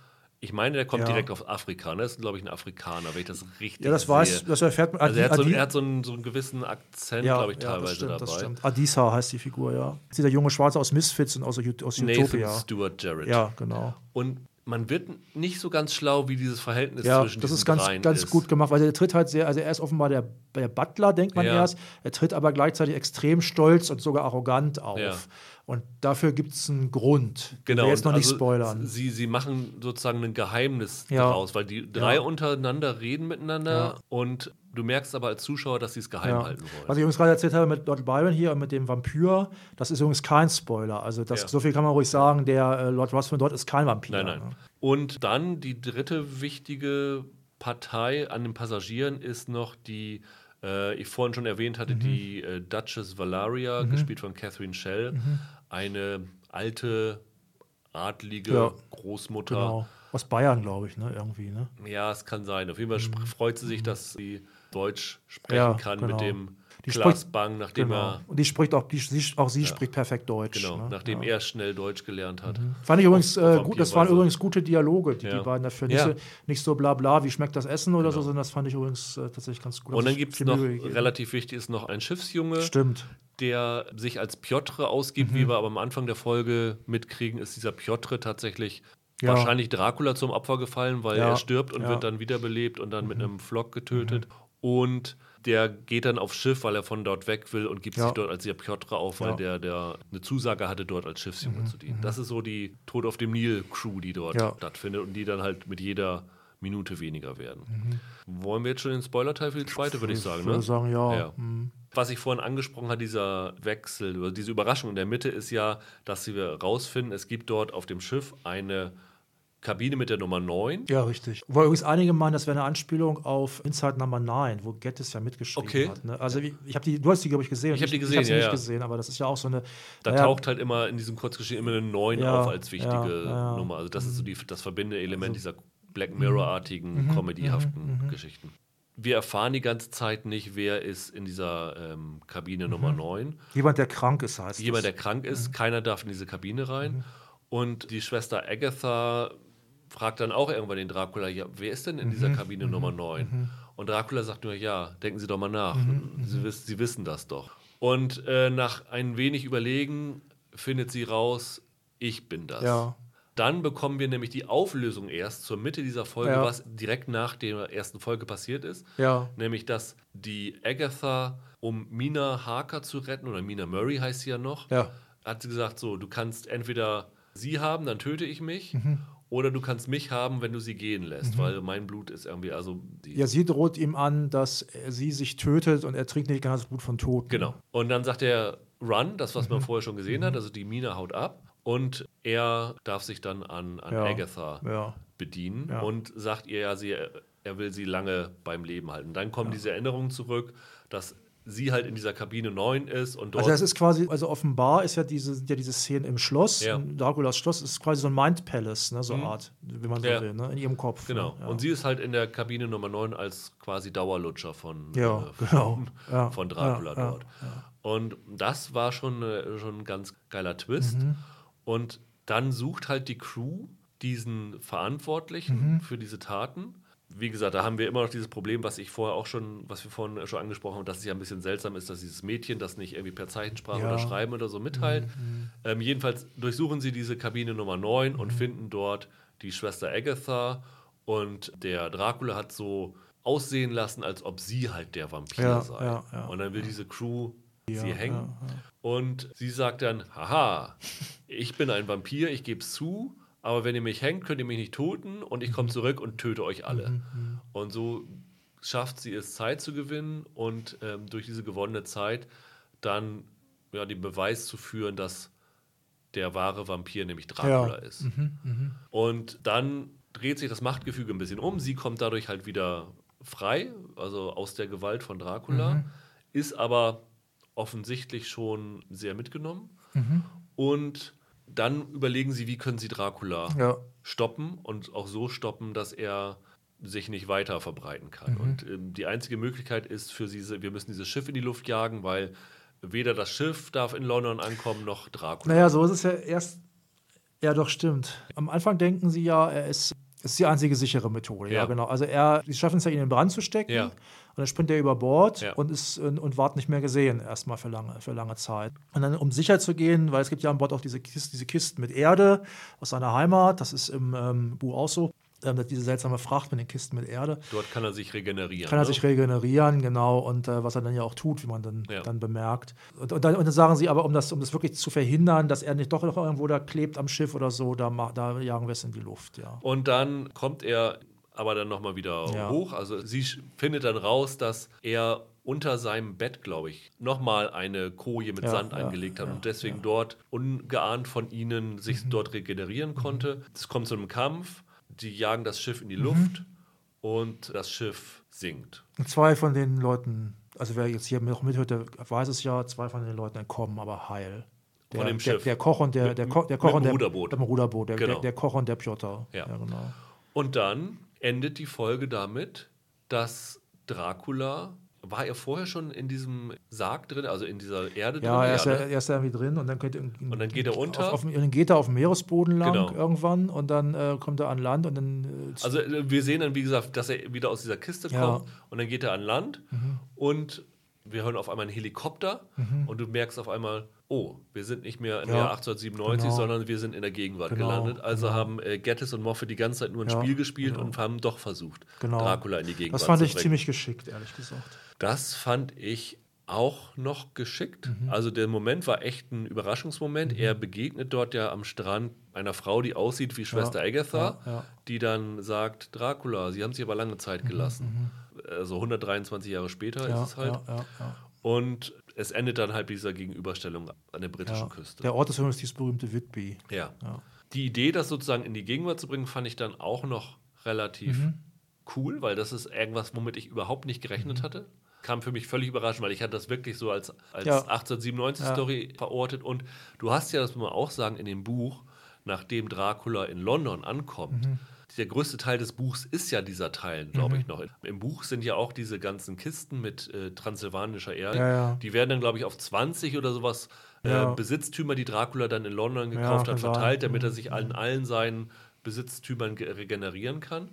Ich meine, der kommt Ja. direkt aus Afrika. Ne? Das ist, glaube ich, ein Afrikaner, wenn ich das richtig Ja, das sehe. weiß, das erfährt man. Also er hat, so, er hat so, einen, so einen gewissen Akzent, glaube ich, ja, teilweise das stimmt, dabei. Das stimmt. Adisa heißt die Figur, ja. Das ist dieser junge Schwarze aus Misfits und aus, aus Nathan Utopia. Stewart Jarrett. Ja, genau. Und man wird nicht so ganz schlau, wie dieses Verhältnis Ja, zwischen das diesen ist ganz, dreien ganz ist. gut gemacht, weil er tritt halt sehr, also er ist offenbar der, der Butler, denkt man Ja. erst. Er tritt aber gleichzeitig extrem stolz und sogar arrogant auf. Ja. Und dafür gibt es einen Grund. Genau. wir jetzt noch und nicht also spoilern. Sie, sie machen sozusagen ein Geheimnis Ja. daraus, weil die drei Ja. untereinander reden miteinander Ja. und du merkst aber als Zuschauer, dass sie es geheim halten Was wollen. ich übrigens gerade erzählt habe mit Lord Byron hier und mit dem Vampir, das ist übrigens kein Spoiler. Also das, so viel kann man ruhig sagen, der äh, Lord Ruthven dort ist kein Vampir. Nein, nein. ne? Und dann die dritte wichtige Partei an den Passagieren ist noch die, äh, ich vorhin schon erwähnt hatte, Mhm. die äh, Duchess Valeria, gespielt von Catherine Schell, Mhm. eine alte, adlige Ja. Großmutter. Genau. Aus Bayern, glaube ich, ne? Irgendwie, ne? Ja, es kann sein. Auf jeden Fall sp- freut sie sich, dass sie Deutsch sprechen Ja, kann genau. mit dem Die Klaas spricht- Bang, nachdem Genau. er Und die spricht auch, die, sie, auch sie spricht perfekt Deutsch. genau, ne? nachdem ja. er schnell Deutsch gelernt hat. Fand ich übrigens äh, gut, das waren übrigens gute Dialoge, die Ja. die beiden dafür. Nicht, Ja. so, nicht so bla bla, wie schmeckt das Essen oder so, Genau. sondern das fand ich übrigens äh, tatsächlich ganz gut. Und dann sich gibt es noch, relativ wichtig ist noch ein Schiffsjunge, Stimmt. der sich als Piotr ausgibt, Mhm. wie wir aber am Anfang der Folge mitkriegen, ist dieser Piotr tatsächlich Ja. wahrscheinlich Dracula zum Opfer gefallen, weil Ja. er stirbt und Ja. Mhm. wird dann wiederbelebt und dann mit einem Flock getötet. Und der geht dann aufs Schiff, weil er von dort weg will und gibt Ja. sich dort als der Piotr auf, weil Ja. der, der eine Zusage hatte, dort als Schiffsjunge zu dienen. Das ist so die Tod auf dem Nil-Crew, die dort Mhm. Ja. stattfindet und die dann halt mit jeder Minute weniger werden. Mhm. Wollen wir jetzt schon den Spoiler-Teil für die zweite, würde ich sagen, Ich ne? würde sagen, ja. Mhm. Was ich vorhin angesprochen habe, dieser Wechsel, oder diese Überraschung in der Mitte ist ja, dass wir rausfinden, es gibt dort auf dem Schiff eine Kabine mit der Nummer 9. Ja, richtig. Wo übrigens einige meinen, das wäre eine Anspielung auf Inside Number 9, wo Gettis ja mitgeschrieben Okay. hat. Ne? Also ich, ich habe die, du hast die, glaube ich, gesehen. Ich hab die Ich gesehen, habe sie ja, nicht ja. gesehen, aber das ist ja auch so eine. Da naja, taucht halt immer in diesem Kurzgeschichten immer eine 9 Ja, auf als wichtige ja. Also, mhm. Nummer. Also das ist so die, das verbindende Element dieser Black Mirror-artigen, comedyhaften mhm. Geschichten. Wir erfahren die ganze Zeit nicht, wer ist in dieser ähm, Kabine Nummer 9. Jemand, der krank ist, heißt Jemand, der krank ist, keiner darf in diese Kabine rein. Und die Schwester Agatha fragt dann auch irgendwann den Dracula, ja, wer ist denn in dieser Kabine Nummer 9? Und Dracula sagt nur, ja, denken Sie doch mal nach. Sie, wiss, Sie wissen das doch. Und äh, nach ein wenig Überlegen findet sie raus, ich bin das. Ja. Dann bekommen wir nämlich die Auflösung erst zur Mitte dieser Folge, Ja. was direkt nach der ersten Folge passiert ist. Ja. Nämlich, dass die Agatha, um Mina Harker zu retten, oder Mina Murray heißt sie ja noch, hat sie gesagt, so, du kannst entweder sie haben, dann töte ich mich, Mhm. Oder du kannst mich haben, wenn du sie gehen lässt, weil mein Blut ist irgendwie, also die, Ja, sie droht ihm an, dass sie sich tötet und er trinkt nicht ganz Blut von Toten. Genau. Und dann sagt er Run, das, was Mhm. man vorher schon gesehen hat, also die Mina haut ab und er darf sich dann an, an Ja. Agatha Ja. bedienen Ja. und sagt ihr ja, sie, er will sie lange beim Leben halten. Dann kommen diese Erinnerungen zurück, dass sie halt in dieser Kabine 9 ist und dort Also es ist quasi, also offenbar ist ja diese, sind ja diese Szenen im Schloss, Ja. in Draculas Schloss, ist quasi so ein Mind Palace, ne, so eine Art, wie man so Ja. will, ne, in ihrem Kopf. Genau. Ne, ja. Und sie ist halt in der Kabine Nummer 9 als quasi Dauerlutscher von, Ja, äh, genau. von, Ja, von Dracula dort. Und das war schon, äh, schon ein ganz geiler Twist. Mhm. Und dann sucht halt die Crew diesen Verantwortlichen Mhm. für diese Taten. Wie gesagt, da haben wir immer noch dieses Problem, was ich vorher auch schon, was wir vorhin schon angesprochen haben, dass es ja ein bisschen seltsam ist, dass dieses Mädchen das nicht irgendwie per Zeichensprache Ja. Mhm, oder Schreiben oder so mitteilt. Ähm, jedenfalls durchsuchen sie diese Kabine Nummer 9 und finden dort die Schwester Agatha und der Dracula hat so aussehen lassen, als ob sie halt der Vampir Ja, sei. ja, und dann will diese Crew sie hängen und sie sagt dann, haha, ich bin ein Vampir, ich gebe es zu, aber wenn ihr mich hängt, könnt ihr mich nicht töten und ich komme zurück und töte euch alle. Mhm, Und so schafft sie es, Zeit zu gewinnen und ähm, durch diese gewonnene Zeit dann ja, den Beweis zu führen, dass der wahre Vampir nämlich Dracula Ja. ist. Und dann dreht sich das Machtgefüge ein bisschen um. Sie kommt dadurch halt wieder frei, also aus der Gewalt von Dracula, ist aber offensichtlich schon sehr mitgenommen. Und dann überlegen sie, wie können sie Dracula Ja. stoppen und auch so stoppen, dass er sich nicht weiter verbreiten kann. Und ähm, die einzige Möglichkeit ist für sie, wir müssen dieses Schiff in die Luft jagen, weil weder das Schiff darf in London ankommen, noch Dracula. Naja, so ist es ja erst. Ja, doch, stimmt. Am Anfang denken sie ja, er ist, es ist die einzige sichere Methode. Ja, Ja. genau. Also er, sie schaffen es ja, ihn in den Brand zu stecken. Ja. Und dann springt er über Bord Ja. und ist und, und ward nicht mehr gesehen, erstmal für lange, für lange Zeit. Und dann, um sicher zu gehen, weil es gibt ja an Bord auch diese, Kisten, diese Kisten mit Erde aus seiner Heimat, das ist im ähm, Buch auch so, ähm, diese seltsame Fracht mit den Kisten mit Erde. Dort kann er sich regenerieren. Kann er ne? sich regenerieren, genau, und äh, was er dann ja auch tut, wie man dann, Ja. dann bemerkt. Und, und, dann, und dann sagen sie aber, um das, um das wirklich zu verhindern, dass er nicht doch noch irgendwo da klebt am Schiff oder so, da, da jagen wir es in die Luft, ja. Und dann kommt er aber dann nochmal wieder Ja. hoch. Also sie findet dann raus, dass er unter seinem Bett, glaube ich, nochmal eine Koje mit Ja, Sand ja, eingelegt hat ja, und deswegen. Mhm. dort ungeahnt von ihnen sich dort regenerieren konnte. Es kommt zu einem Kampf, die jagen das Schiff in die Mhm. Luft und das Schiff sinkt. Zwei von den Leuten, also wer jetzt hier noch mithört, der weiß es ja, zwei von den Leuten entkommen, aber heil. Der, Von dem der, Schiff. der Koch und der, Mit- der, Ko der mit Koch dem und der Ruderboot. Mit dem Ruderboot, der, Genau. der, der Koch und der Piotr. Ja. genau. Und dann endet die Folge damit, dass Dracula war er vorher schon in diesem Sarg drin, also in dieser Erde Ja, drin? er ist, ja, ne? er ist da irgendwie drin und dann, könnte, Und dann geht er unter? Auf, auf, dann geht er auf dem Meeresboden lang Genau. irgendwann und dann äh, kommt er an Land und dann. Äh, Also äh, wir sehen dann, wie gesagt, dass er wieder aus dieser Kiste Ja. Mhm. kommt und dann geht er an Land und wir hören auf einmal einen Helikopter und du merkst auf einmal, oh, wir sind nicht mehr im Ja, Jahr 1897, genau. sondern wir sind in der Gegenwart Genau, gelandet. Also genau. haben äh, Gettis und Moffat die ganze Zeit nur ein Ja, Spiel gespielt und haben doch versucht, Genau. Dracula in die Gegenwart das fand zu ich bringen. ziemlich geschickt, ehrlich gesagt. Das fand ich auch noch geschickt. Mhm. Also der Moment war echt ein Überraschungsmoment. Er begegnet dort ja am Strand einer Frau, die aussieht wie Schwester Agatha, ja, ja. die dann sagt, Dracula, Sie haben sich aber lange Zeit gelassen. Also 123 Jahre später Mhm, Ja, ist es halt. ja, ja, ja. Und es endet dann halt mit dieser Gegenüberstellung an der britischen Ja. Küste. Der Ort des Films ist dieses berühmte Whitby. Ja. Ja. Die Idee, das sozusagen in die Gegenwart zu bringen, fand ich dann auch noch relativ Mhm. cool, weil das ist irgendwas, womit ich überhaupt nicht gerechnet Mhm. hatte. Kam für mich völlig überraschend, weil ich hatte das wirklich so als, als Ja. 1897-Story verortet. Und du hast ja, das muss man auch sagen, in dem Buch, nachdem Dracula in London ankommt, Mhm. der größte Teil des Buchs ist ja dieser Teil, glaube ich noch. Im Buch sind ja auch diese ganzen Kisten mit äh, transsilvanischer Erde. Ja, ja. Die werden dann, glaube ich, auf 20 oder sowas äh, Ja. Besitztümer, die Dracula dann in London Ja, gekauft hat, verteilt, damit er sich an allen seinen Besitztümern ge- regenerieren kann.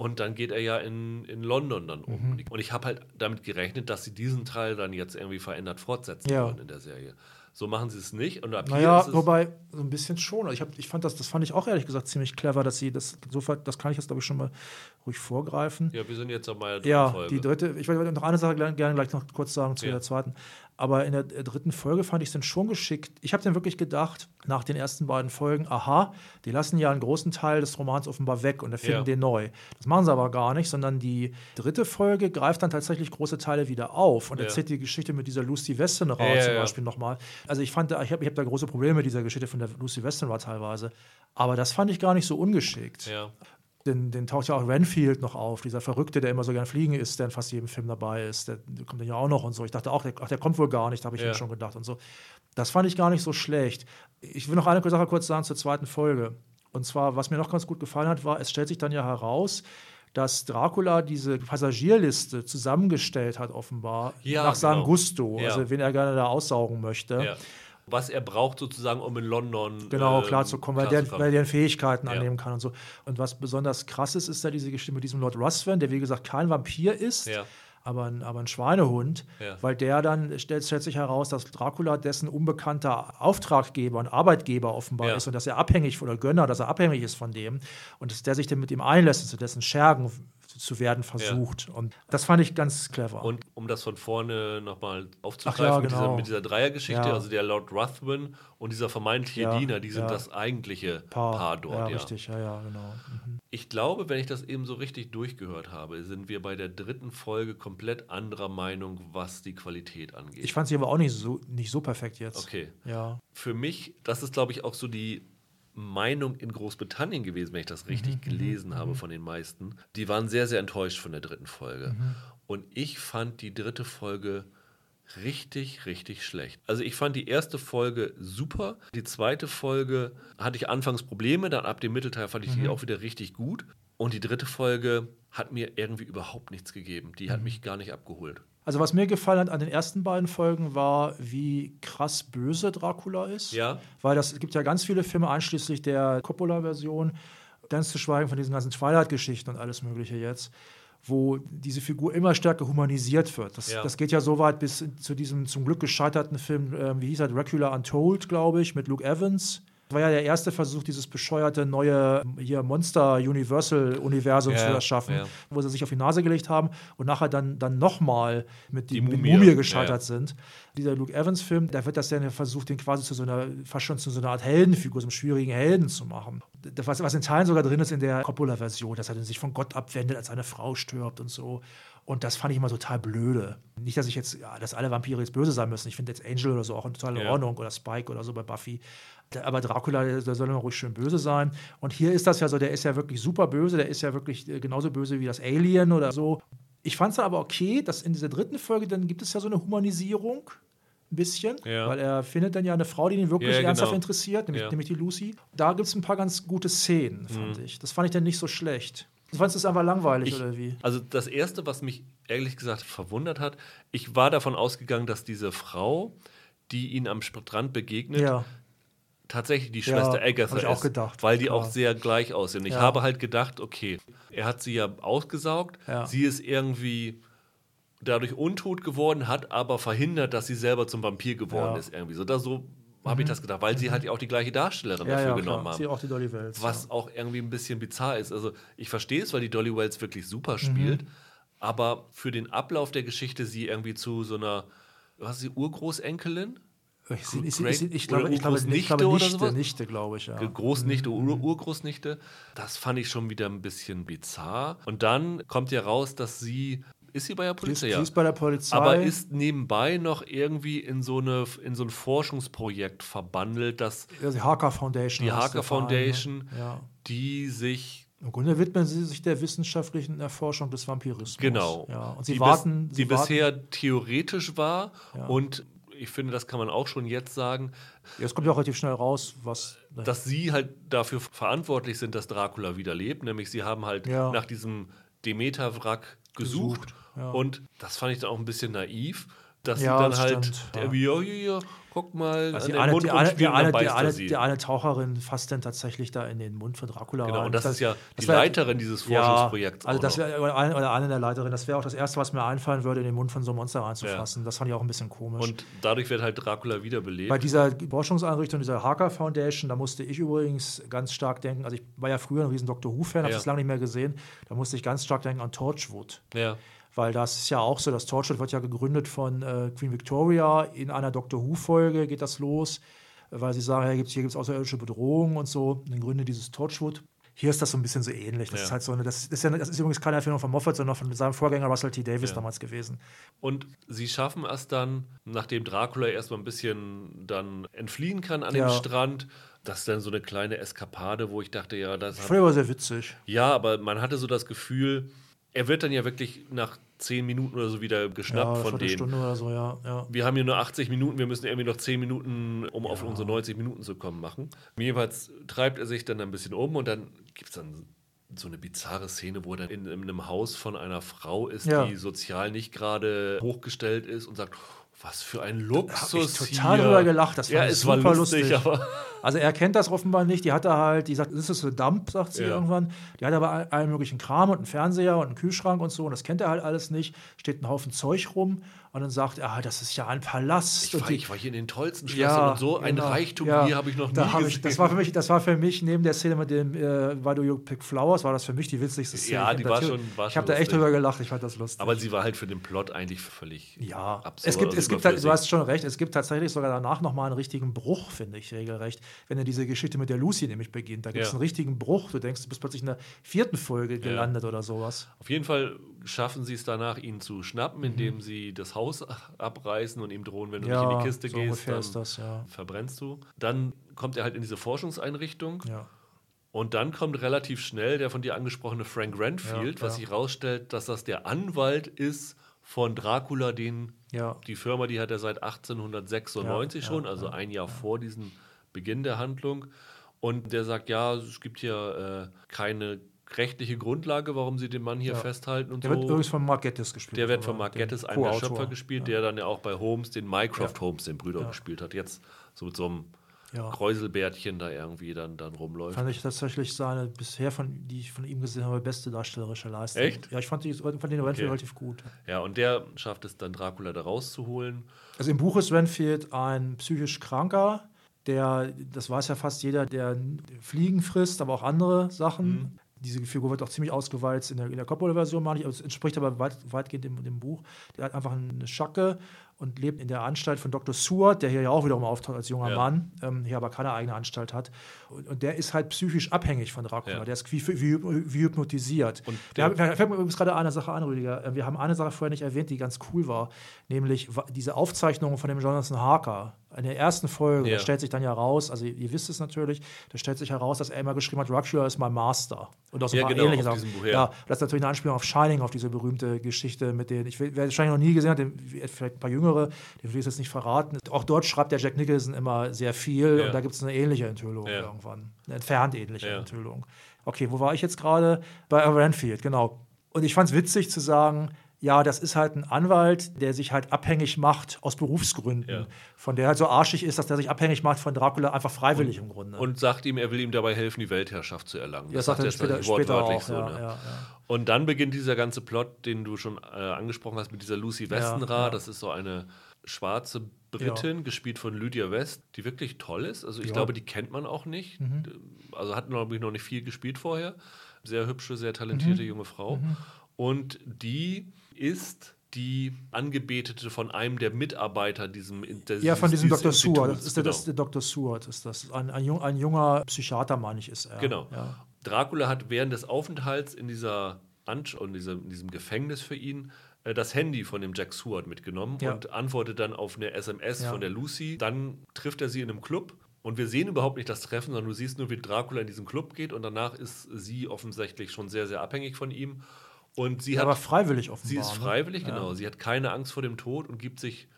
Und dann geht er ja in, in London dann um. Mhm. Und ich habe halt damit gerechnet, dass sie diesen Teil dann jetzt irgendwie verändert fortsetzen Ja. würden in der Serie. So machen sie es nicht. Und ab Naja, ist wobei, so ein bisschen schon. Ich, hab, ich fand das, das fand ich auch ehrlich gesagt ziemlich clever, dass sie das, insofern, das kann ich jetzt, glaube ich, schon mal ruhig vorgreifen. Ja, wir sind jetzt auf meiner dritten Ja, Folge. die dritte, ich wollte noch eine Sache gerne, gerne gleich noch kurz sagen zu Ja. der zweiten. Aber in der äh, dritten Folge fand ich es dann schon geschickt. Ich habe dann wirklich gedacht, nach den ersten beiden Folgen, aha, die lassen ja einen großen Teil des Romans offenbar weg und erfinden Ja. den neu. Das machen sie aber gar nicht, sondern die dritte Folge greift dann tatsächlich große Teile wieder auf und Ja. erzählt die Geschichte mit dieser Lucy Westenra Ja, ja, zum ja. Beispiel nochmal. Also ich fand, da- ich habe ich hab da große Probleme mit dieser Geschichte von der Lucy Westenra teilweise. Aber das fand ich gar nicht so ungeschickt. Den, den taucht ja auch Renfield noch auf, dieser Verrückte, der immer so gern fliegen ist, der in fast jedem Film dabei ist. Der, der kommt dann ja auch noch und so. Ich dachte auch, der, ach, der kommt wohl gar nicht, habe ich Ja. mir schon gedacht und so. Das fand ich gar nicht so schlecht. Ich will noch eine Sache kurz sagen zur zweiten Folge. Und zwar, was mir noch ganz gut gefallen hat, war, es stellt sich dann ja heraus, dass Dracula diese Passagierliste zusammengestellt hat, offenbar, Ja, nach seinem genau. Gusto, Ja. also wen er gerne da aussaugen möchte. ja. Was er braucht sozusagen, um in London Genau, ähm, klar zu kommen, weil der, klarzukommen. weil der Fähigkeiten Ja. annehmen kann und so. Und was besonders krass ist, ist da diese Geschichte mit diesem Lord Ruthven, der wie gesagt kein Vampir ist, Ja. aber, ein, aber ein Schweinehund, Ja. weil der dann stellt, stellt sich heraus, dass Dracula dessen unbekannter Auftraggeber und Arbeitgeber offenbar Ja. ist und dass er abhängig oder Gönner, dass er abhängig ist von dem und dass der sich dann mit ihm einlässt und zu dessen Schergen zu werden versucht. Und das fand ich ganz clever. Und um das von vorne nochmal aufzugreifen, ja, mit, dieser, genau. mit dieser Dreiergeschichte, Ja. also der Lord Ruthven und dieser vermeintliche Ja, Diener, die sind ja. das eigentliche Paar, dort. ja, Ja, richtig, ja, ja, genau. Mhm. Ich glaube, wenn ich das eben so richtig durchgehört habe, sind wir bei der dritten Folge komplett anderer Meinung, was die Qualität angeht. Ich fand sie aber auch nicht so, nicht so perfekt jetzt. okay. Ja. Für mich, das ist, glaube ich, auch so die Meinung in Großbritannien gewesen, wenn ich das richtig Mhm, gelesen habe von den meisten. Die waren sehr, sehr enttäuscht von der dritten Folge. Mhm. Und ich fand die dritte Folge richtig, richtig schlecht. Also ich fand die erste Folge super. Die zweite Folge hatte ich anfangs Probleme, dann ab dem Mittelteil fand ich Mhm. die auch wieder richtig gut. Und die dritte Folge hat mir irgendwie überhaupt nichts gegeben. Die Mhm. hat mich gar nicht abgeholt. Also was mir gefallen hat an den ersten beiden Folgen war, wie krass böse Dracula ist. Ja. Weil das es gibt ja ganz viele Filme, einschließlich der Coppola-Version, ganz zu schweigen von diesen ganzen Twilight-Geschichten und alles Mögliche jetzt, wo diese Figur immer stärker humanisiert wird. Das, Ja. das geht ja so weit bis zu diesem zum Glück gescheiterten Film, ähm, wie hieß er, Dracula Untold, glaube ich, mit Luke Evans. Das war ja der erste Versuch, dieses bescheuerte neue hier Monster-Universal-Universum Ja, zu erschaffen, ja. wo sie sich auf die Nase gelegt haben und nachher dann, dann nochmal mit, die, Mumie, Mumie gescheitert ja. sind. Dieser Luke Evans-Film, da wird das dann versucht, den quasi zu so einer, fast schon zu so einer Art Heldenfigur, so einem schwierigen Helden zu machen. Das, was, was in Teilen sogar drin ist in der Coppola-Version, dass er sich von Gott abwendet, als eine Frau stirbt und so. Und das fand ich immer total blöde. Nicht, dass ich jetzt, ja, dass alle Vampire jetzt böse sein müssen. Ich finde jetzt Angel oder so auch in totaler Ja. Ordnung oder Spike oder so bei Buffy. Aber Dracula, der soll immer ruhig schön böse sein. Und hier ist das ja so, der ist ja wirklich super böse, der ist ja wirklich äh, genauso böse wie das Alien oder so. Ich fand es dann aber okay, dass in dieser dritten Folge, dann gibt es ja so eine Humanisierung. Ein bisschen, Ja. weil er findet dann ja eine Frau, die ihn wirklich Ja, ernsthaft genau. interessiert, nämlich, Ja. nämlich die Lucy. Da gibt es ein paar ganz gute Szenen, fand Mhm. ich. Das fand ich dann nicht so schlecht. Du fandest es einfach langweilig, Ich, oder wie? also das Erste, was mich ehrlich gesagt verwundert hat, ich war davon ausgegangen, dass diese Frau, die ihn am Strand begegnet, Ja. tatsächlich die Ja, Schwester hab Agatha ich auch ist, gedacht, weil die klar. auch sehr gleich aussehen. Ich Ja. habe halt gedacht, okay, er hat sie ja ausgesaugt, Ja. sie ist irgendwie dadurch untot geworden, hat aber verhindert, dass sie selber zum Vampir geworden Ja. Mhm. ist irgendwie. So, da so habe ich das gedacht, weil sie halt ja auch die gleiche Darstellerin Ja, dafür ja, genommen klar. haben. Sie auch die Dolly Wells. Was auch irgendwie ein bisschen bizarr ist. Also ich verstehe es, weil die Dolly Wells wirklich Mhm. super spielt, aber für den Ablauf der Geschichte sie irgendwie zu so einer, was ist sie, Urgroßenkelin? Ich, ich, ich, ich, oder glaube, ich glaube, ich Urgroßnichte glaube oder Nichte, sowas? Nichte, glaube ich, ja. Großnichte, Mhm. Ur Urgroßnichte. Das fand ich schon wieder ein bisschen bizarr. Und dann kommt ja raus, dass sie, ist sie bei der ist, Polizei? sie Ja. ist bei der Polizei. Aber ist nebenbei noch irgendwie in so, eine, in so ein Forschungsprojekt verbandelt, dass ja, die Haka Foundation. die Harker ne? Foundation, Ja. die sich Im Grunde widmen sie sich der wissenschaftlichen Erforschung des Vampirismus. Genau. Ja. Und sie die warten. bis, sie die warten, bisher theoretisch war Ja. und ich finde, das kann man auch schon jetzt sagen, Ja, es kommt ja auch relativ schnell raus, was. dass sie halt dafür verantwortlich sind, dass Dracula wieder lebt. Nämlich sie haben halt Ja. nach diesem Demeter-Wrack gesucht. Gesucht, ja. Und das fand ich dann auch ein bisschen naiv, dass Ja, sie dann das halt stimmt, ja. irgendwie, ja, ja, ja, guck mal, Also die, eine, Mund die, eine, die, eine, die, eine, die eine Taucherin fasst dann tatsächlich da in den Mund von Dracula Genau, rein. und das, ist ja die wär- Leiterin dieses Ja, Forschungsprojekts. also auch das wäre oder eine, oder eine der Leiterinnen, das wäre auch das Erste, was mir einfallen würde, in den Mund von so einem Monster reinzufassen. Das fand ich auch ein bisschen komisch. und dadurch wird halt Dracula wiederbelebt. Bei dieser Forschungseinrichtung, dieser Harker Foundation, da musste ich übrigens ganz stark denken, also ich war ja früher ein riesen Doctor Who-Fan, habe Ja. das lange nicht mehr gesehen, da musste ich ganz stark denken an Torchwood. ja. Weil das ist ja auch so, das Torchwood wird ja gegründet von äh, Queen Victoria. In einer Doctor Who-Folge geht das los, weil sie sagen, ja, gibt's, hier gibt es außerirdische Bedrohungen und so. Und dann gründet dieses Torchwood. Hier ist das so ein bisschen so ähnlich. Das Ja. ist halt so eine, das ist, ja, das ist übrigens keine Erfindung von Moffat, sondern von seinem Vorgänger Russell T. Davis Ja. damals gewesen. Und sie schaffen es dann, nachdem Dracula erstmal ein bisschen dann entfliehen kann an dem Strand, das ist dann so eine kleine Eskapade, wo ich dachte, ja, das fand aber sehr witzig. ja, aber man hatte so das Gefühl, er wird dann ja wirklich nach zehn Minuten oder so wieder Ja, geschnappt eine von denen. Viertelstunde oder so, ja. ja. Wir haben hier nur 80 Minuten, wir müssen irgendwie noch 10 Minuten, um auf unsere 90 Minuten zu kommen, machen. Jedenfalls treibt er sich dann ein bisschen um und dann gibt es dann so eine bizarre Szene, wo er dann in, in einem Haus von einer Frau ist, Ja. die sozial nicht gerade hochgestellt ist und sagt, was für ein Luxus hab ich total hier. drüber gelacht, das ja, fand ich es war super lustig, lustig. aber Also er kennt das offenbar nicht. Die hat er halt, die sagt, das ist so Dump, sagt sie Ja. irgendwann. Die hat aber all- allen möglichen Kram und einen Fernseher und einen Kühlschrank und so. Und das kennt er halt alles nicht. Steht ein Haufen Zeug rum. Und dann sagt er, ah, das ist ja ein Palast. ich und war, die- ich war hier in den tollsten Schlössern und so ein genau. Reichtum Ja. hier habe ich noch nie da gesehen. ich, das, war für mich, das war für mich, neben der Szene mit dem äh, Why Do You Pick Flowers, war das für mich die witzigste Szene. Ja, Ich die war schon- war Ich schon habe da echt drüber gelacht. Ich fand das lustig. aber sie war halt für den Plot eigentlich völlig Ja, absurd. es gibt, und es gibt du hast schon recht, es gibt tatsächlich sogar danach nochmal einen richtigen Bruch, finde ich, regelrecht. Wenn er diese Geschichte mit der Lucy nämlich beginnt, da gibt es Ja. einen richtigen Bruch. Du denkst, du bist plötzlich in der vierten Folge gelandet oder sowas. Auf jeden Fall schaffen sie es danach, ihn zu schnappen, indem sie das Haus abreißen und ihm drohen, wenn du nicht in die Kiste so gehst, dann das, ja. verbrennst du. Dann kommt er halt in diese Forschungseinrichtung ja. und dann kommt relativ schnell der von dir angesprochene Frank Renfield, Ja, was ja. sich herausstellt, dass das der Anwalt ist von Dracula, den Ja. die Firma, die hat er seit 1896 Ja, schon, ja, also ja, ein Jahr vor diesem Beginn der Handlung. Und der sagt, ja, es gibt hier äh, keine rechtliche Grundlage, warum sie den Mann hier Ja. festhalten und Der wird so. übrigens von Mark Gettis gespielt. Der wird von Mark Gettis, einem der. Schöpfer, gespielt, ja. der dann ja auch bei Holmes, den Mycroft Ja. Holmes, den Brüder, gespielt hat. Jetzt so mit so einem Ja. Kräuselbärtchen da irgendwie dann, dann rumläuft. Fand ich tatsächlich seine bisher, von, die ich von ihm gesehen habe, beste darstellerische Leistung. Echt? Ja, ich fand, die, fand den Renfield Okay. relativ gut. Ja, und der schafft es dann, Dracula da rauszuholen. Also im Buch ist Renfield ein psychisch Kranker, der, das weiß ja fast jeder, der Fliegen frisst, aber auch andere Sachen. Mhm. Diese Figur wird auch ziemlich ausgewalzt in der, in der Coppola-Version, meine ich. Also es entspricht aber weit, weitgehend dem, dem Buch. Der hat einfach eine Schacke und lebt in der Anstalt von Dr. Seward, der hier ja auch wiederum auftaucht als junger Ja. Mann, ähm, hier aber keine eigene Anstalt hat. Und, und der ist halt psychisch abhängig von Dracula. Ja. Der ist wie, wie, wie hypnotisiert. Und Wir haben, der- da fällt mir übrigens gerade eine Sache an, Rüdiger. Äh, Wir haben eine Sache vorher nicht erwähnt, die ganz cool war, nämlich diese Aufzeichnungen von dem Jonathan Harker. In der ersten Folge, Ja. stellt sich dann ja raus, also ihr, wisst es natürlich, da stellt sich heraus, dass er immer geschrieben hat, Dracula ist mein Master. Und auch so ein Ja, paar genau, ähnliche Sachen. Buch, ja. ja, das ist natürlich eine Anspielung auf Shining, auf diese berühmte Geschichte mit den, ich will- wer wahrscheinlich noch nie gesehen hat, vielleicht ein paar Jüngere Jüngere, den will ich jetzt nicht verraten. Auch dort schreibt der Jack Nicholson immer sehr viel Ja. und da gibt es eine ähnliche Enthüllung Ja. irgendwann. Eine entfernt ähnliche Ja. Enthüllung. Okay, wo war ich jetzt gerade? Bei Renfield, genau. Und ich fand es witzig zu sagen, ja, das ist halt ein Anwalt, der sich halt abhängig macht aus Berufsgründen. Ja. Von der halt so arschig ist, dass der sich abhängig macht von Dracula einfach freiwillig im Grunde. Und sagt ihm, er will ihm dabei helfen, die Weltherrschaft zu erlangen. das sagt er später, später auch. so. ja, ne? ja, ja. Und dann beginnt dieser ganze Plot, den du schon äh, angesprochen hast, mit dieser Lucy Westenra. ja. Das ist so eine schwarze Britin, gespielt von Lydia West, die wirklich toll ist. Also ich Ja. glaube, die kennt man auch nicht. Also hat, glaube ich, noch nicht viel gespielt vorher. Sehr hübsche, sehr talentierte Mhm. junge Frau. Und die ist die Angebetete von einem der Mitarbeiter diesem des, Ja, von diesem Dr. Seward. Das ist der, genau. das der Dr. Seward. Ist das. Ein, ein, ein junger Psychiater, meine ich, ist er. Genau. Ja. Dracula hat während des Aufenthalts in, dieser Ansch in, diesem, in diesem Gefängnis für ihn äh, das Handy von dem Jack Seward mitgenommen Ja. und antwortet dann auf eine SMS Ja. von der Lucy. Dann trifft er sie in einem Club und wir sehen überhaupt nicht das Treffen, sondern du siehst nur, wie Dracula in diesen Club geht und danach ist sie offensichtlich schon sehr, sehr abhängig von ihm. Und sie hat Aber freiwillig offenbar. Sie ist ne? freiwillig, genau. Sie hat keine Angst vor dem Tod und gibt sich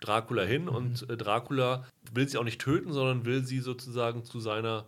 Dracula hin. Mhm. Und äh, Dracula will sie auch nicht töten, sondern will sie sozusagen zu seiner.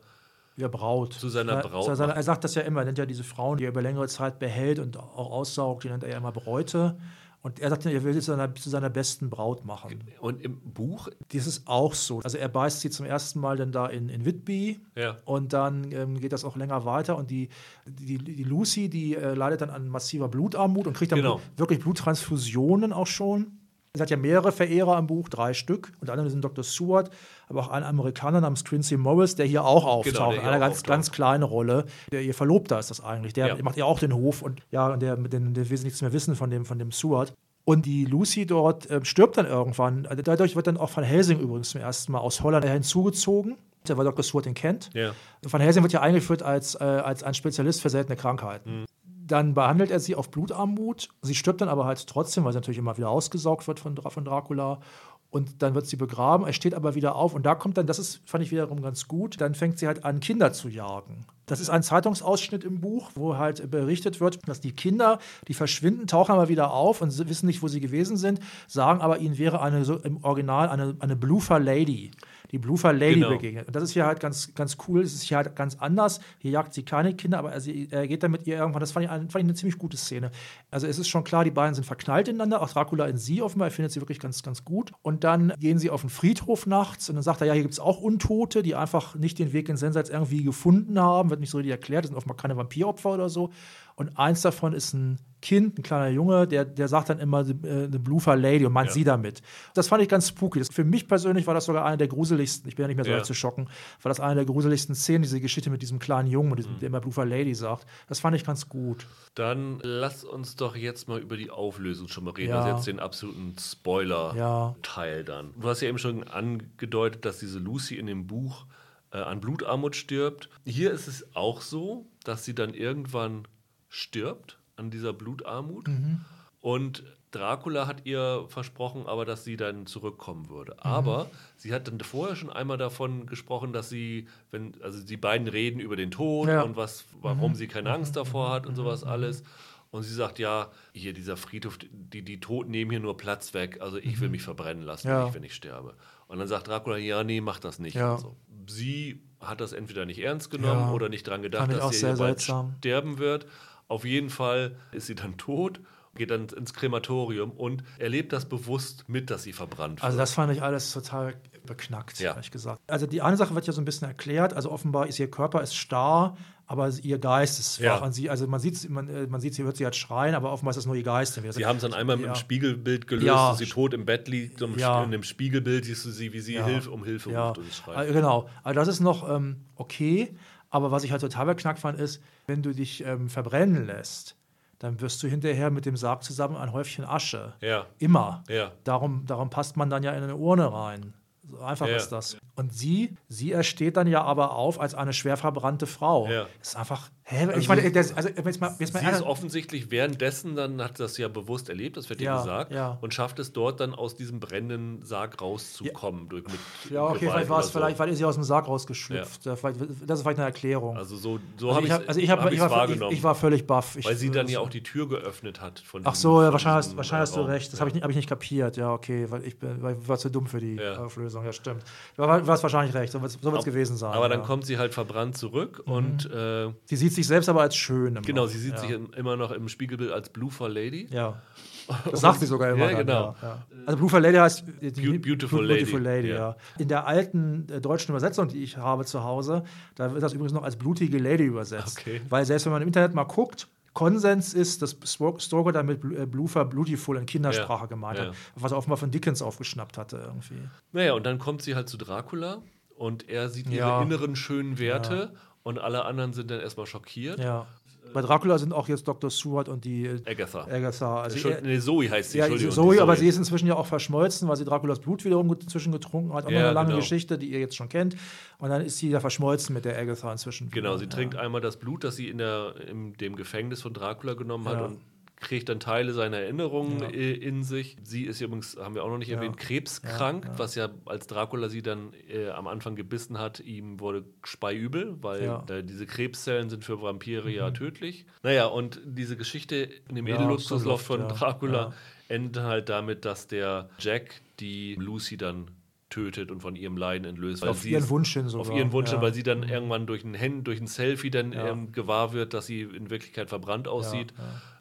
Ja, Braut. Zu seiner Ja, Braut machen. er sagt das ja immer, er nennt ja diese Frauen, die er über längere Zeit behält und auch aussaugt, die nennt er ja immer Bräute. Und er sagt, er will sie zu seiner, zu seiner besten Braut machen. Und im Buch, Das ist auch so. Also er beißt sie zum ersten Mal dann da in, in Whitby ja, und dann ähm, geht das auch länger weiter und die, die, die Lucy, die äh, leidet dann an massiver Blutarmut und kriegt dann Genau. wirklich Bluttransfusionen auch schon. Sie hat ja mehrere Verehrer im Buch, drei Stück. Unter anderem diesen Dr. Stewart, aber auch einen Amerikaner namens Quincy Morris, der hier auch auftaucht. Genau, der in hier einer auch ganz, auftaucht. ganz kleine Rolle. Der ihr Verlobter ist das eigentlich. Der Ja. macht ja auch den Hof und ja, und der, dem, der will nichts mehr wissen von dem, von dem Stewart. Und die Lucy dort äh, stirbt dann irgendwann. Also dadurch wird dann auch Van Helsing übrigens zum ersten Mal aus Holland hinzugezogen, weil Dr. Stewart ihn kennt. ja. Van Helsing wird ja eingeführt als, äh, als ein Spezialist für seltene Krankheiten. Dann behandelt er sie auf Blutarmut. Sie stirbt dann aber halt trotzdem, weil sie natürlich immer wieder ausgesaugt wird von, von Dracula. Und dann wird sie begraben. Er steht aber wieder auf. Und da kommt dann, das ist, fand ich wiederum ganz gut, dann fängt sie halt an, Kinder zu jagen. Das ist ein Zeitungsausschnitt im Buch, wo halt berichtet wird, dass die Kinder, die verschwinden, tauchen aber wieder auf und wissen nicht, wo sie gewesen sind, sagen aber, ihnen wäre eine, so im Original eine, eine Bloofer Lady, die Bloofer Lady Genau. begegnet. Und das ist hier halt ganz, ganz cool. Es ist hier halt ganz anders. Hier jagt sie keine Kinder, aber er, sie, er geht dann mit ihr irgendwann. Das fand ich, fand ich eine ziemlich gute Szene. Also es ist schon klar, die beiden sind verknallt ineinander. Auch Dracula in sie offenbar. Er findet sie wirklich ganz, ganz gut. Und dann gehen sie auf den Friedhof nachts und dann sagt er, ja, hier gibt es auch Untote, die einfach nicht den Weg ins Jenseits irgendwie gefunden haben. Wird nicht so richtig erklärt. Das sind offenbar keine Vampiropfer oder so. Und eins davon ist ein Kind, ein kleiner Junge, der, der sagt dann immer äh, eine Bloofer Lady und meint Ja. sie damit. Das fand ich ganz spooky. Das, für mich persönlich war das sogar eine der gruseligsten, ich bin ja nicht mehr so Ja. zu schocken, war das eine der gruseligsten Szenen, diese Geschichte mit diesem kleinen Jungen, diesem, der immer Bloofer Lady sagt. Das fand ich ganz gut. Dann lass uns doch jetzt mal über die Auflösung schon mal reden. Ja. Also jetzt den absoluten Spoiler-Teil dann. Du hast ja eben schon angedeutet, dass diese Lucy in dem Buch äh, an Blutarmut stirbt. Hier ist es auch so, dass sie dann irgendwann stirbt an dieser Blutarmut. Mhm. Und Dracula hat ihr versprochen, aber dass sie dann zurückkommen würde. Mhm. Aber sie hat dann vorher schon einmal davon gesprochen, dass sie, wenn, also die beiden reden über den Tod Ja. und was, warum sie keine Angst davor hat und sowas alles. Und sie sagt, ja, hier dieser Friedhof, die, die Toten nehmen hier nur Platz weg, also ich will mich verbrennen lassen, Ja. wenn ich sterbe. Und dann sagt Dracula, ja, nee, mach das nicht. Ja. So. Sie hat das entweder nicht ernst genommen oder nicht dran gedacht, dass sie sehr hier bald sterben wird. Auf jeden Fall ist sie dann tot, geht dann ins Krematorium und erlebt das bewusst mit, dass sie verbrannt wird. Also das fand ich alles total beknackt, Ja. ehrlich gesagt. Also die eine Sache wird ja so ein bisschen erklärt. Also offenbar ist ihr Körper ist starr, aber ihr Geist ist Ja. schwach. Und sie, also man sieht, man, äh, man sieht, sie hört sie halt schreien, aber offenbar ist das nur ihr Geist. wieder- Sie haben es dann einmal mit Ja. dem Spiegelbild gelöst, Ja. dass sie tot im Bett liegt. Und Ja. in dem Spiegelbild siehst du sie, wie sie Ja. Hilfe um Hilfe Ja, ruft und schreit. also genau. Also das ist noch ähm, okay. Aber was ich halt total beknackt fand, ist, wenn du dich ähm, verbrennen lässt, dann wirst du hinterher mit dem Sarg zusammen ein Häufchen Asche. Ja. Immer. Ja. Darum, darum passt man dann ja in eine Urne rein. So einfach Ja. ist das. Und sie, sie ersteht dann ja aber auf als eine schwer verbrannte Frau. Ja. Ist einfach, hä? ich meine, das, also jetzt mal, jetzt mal Sie ist offensichtlich währenddessen, dann hat das ja bewusst erlebt, das wird Ja, gesagt, ja. und schafft es dort dann aus diesem brennenden Sarg rauszukommen. Durch, mit ja, okay, Gewalt vielleicht war es so. vielleicht, weil ist sie aus dem Sarg rausgeschlüpft. Ja. Vielleicht, das ist vielleicht eine Erklärung. Also so, so Also habe ich, ich hab, also ich, hab, hab ich, ich's war, ich, wahrgenommen. ich war völlig baff. Weil sie dann ja auch die Tür geöffnet hat. Von Ach so, ja, wahrscheinlich, hast, diesem, wahrscheinlich hast du recht. Das Ja. habe ich, nicht- hab ich nicht kapiert. Ja, okay, weil ich, bin, weil ich war zu dumm für die Ja. Auflösung. Ja, stimmt. Du war- warst wahrscheinlich recht. So wird es gewesen sein. Aber dann ja. Mhm. kommt sie halt verbrannt zurück und äh, Sie sieht sich selbst aber als schön. immer. genau, sie sieht ja. sich im- immer noch im Spiegelbild als Blue for Lady. Ja. Das sagt sie sogar immer. Ja, dann, genau. Ja. Also Blue for Lady heißt äh, die, Beau- Beautiful Lady, Beautiful Lady ja. ja. In der alten äh, deutschen Übersetzung, die ich habe zu Hause, da wird das übrigens noch als blutige Lady übersetzt. Okay. Weil selbst wenn man im Internet mal guckt, Konsens ist, dass Stro- Stoker damit Blu- äh, Beautiful in Kindersprache gemeint hat, was er offenbar von Dickens aufgeschnappt hatte irgendwie. Naja, und dann kommt sie halt zu Dracula und er sieht ihre inneren schönen Werte und alle anderen sind dann erstmal schockiert. Ja. Bei Dracula sind auch jetzt Dr. Stewart und die äh, Agatha. Agatha. Also nee, Zoe heißt sie, Ja, Entschuldigung. Zoe, die aber sie ist inzwischen ja auch verschmolzen, weil sie Draculas Blut wiederum inzwischen getrunken hat. Auch Ja, eine lange genau. Geschichte, die ihr jetzt schon kennt. Und dann ist sie ja verschmolzen mit der Agatha inzwischen. Genau, sie ja. trinkt einmal das Blut, das sie in, der, in dem Gefängnis von Dracula genommen hat Ja. und kriegt dann Teile seiner Erinnerungen Ja. in sich. Sie ist übrigens, haben wir auch noch nicht Ja. erwähnt, krebskrank, Ja, ja. was ja als Dracula sie dann äh, am Anfang gebissen hat, ihm wurde speiübel, weil Ja. Mhm. äh, diese Krebszellen sind für Vampire ja tödlich. Naja, und diese Geschichte in dem Ja, Edelluxusloft von ja. Dracula Ja. endet halt damit, dass der Jack die Lucy dann tötet und von ihrem Leiden entlöst. weil Auf sie ihren Wunsch hin sogar. auf ihren Wunsch, ja. Mhm. weil sie dann irgendwann durch ein Hand, durch ein Selfie dann Ja. ähm, gewahr wird, dass sie in Wirklichkeit verbrannt aussieht.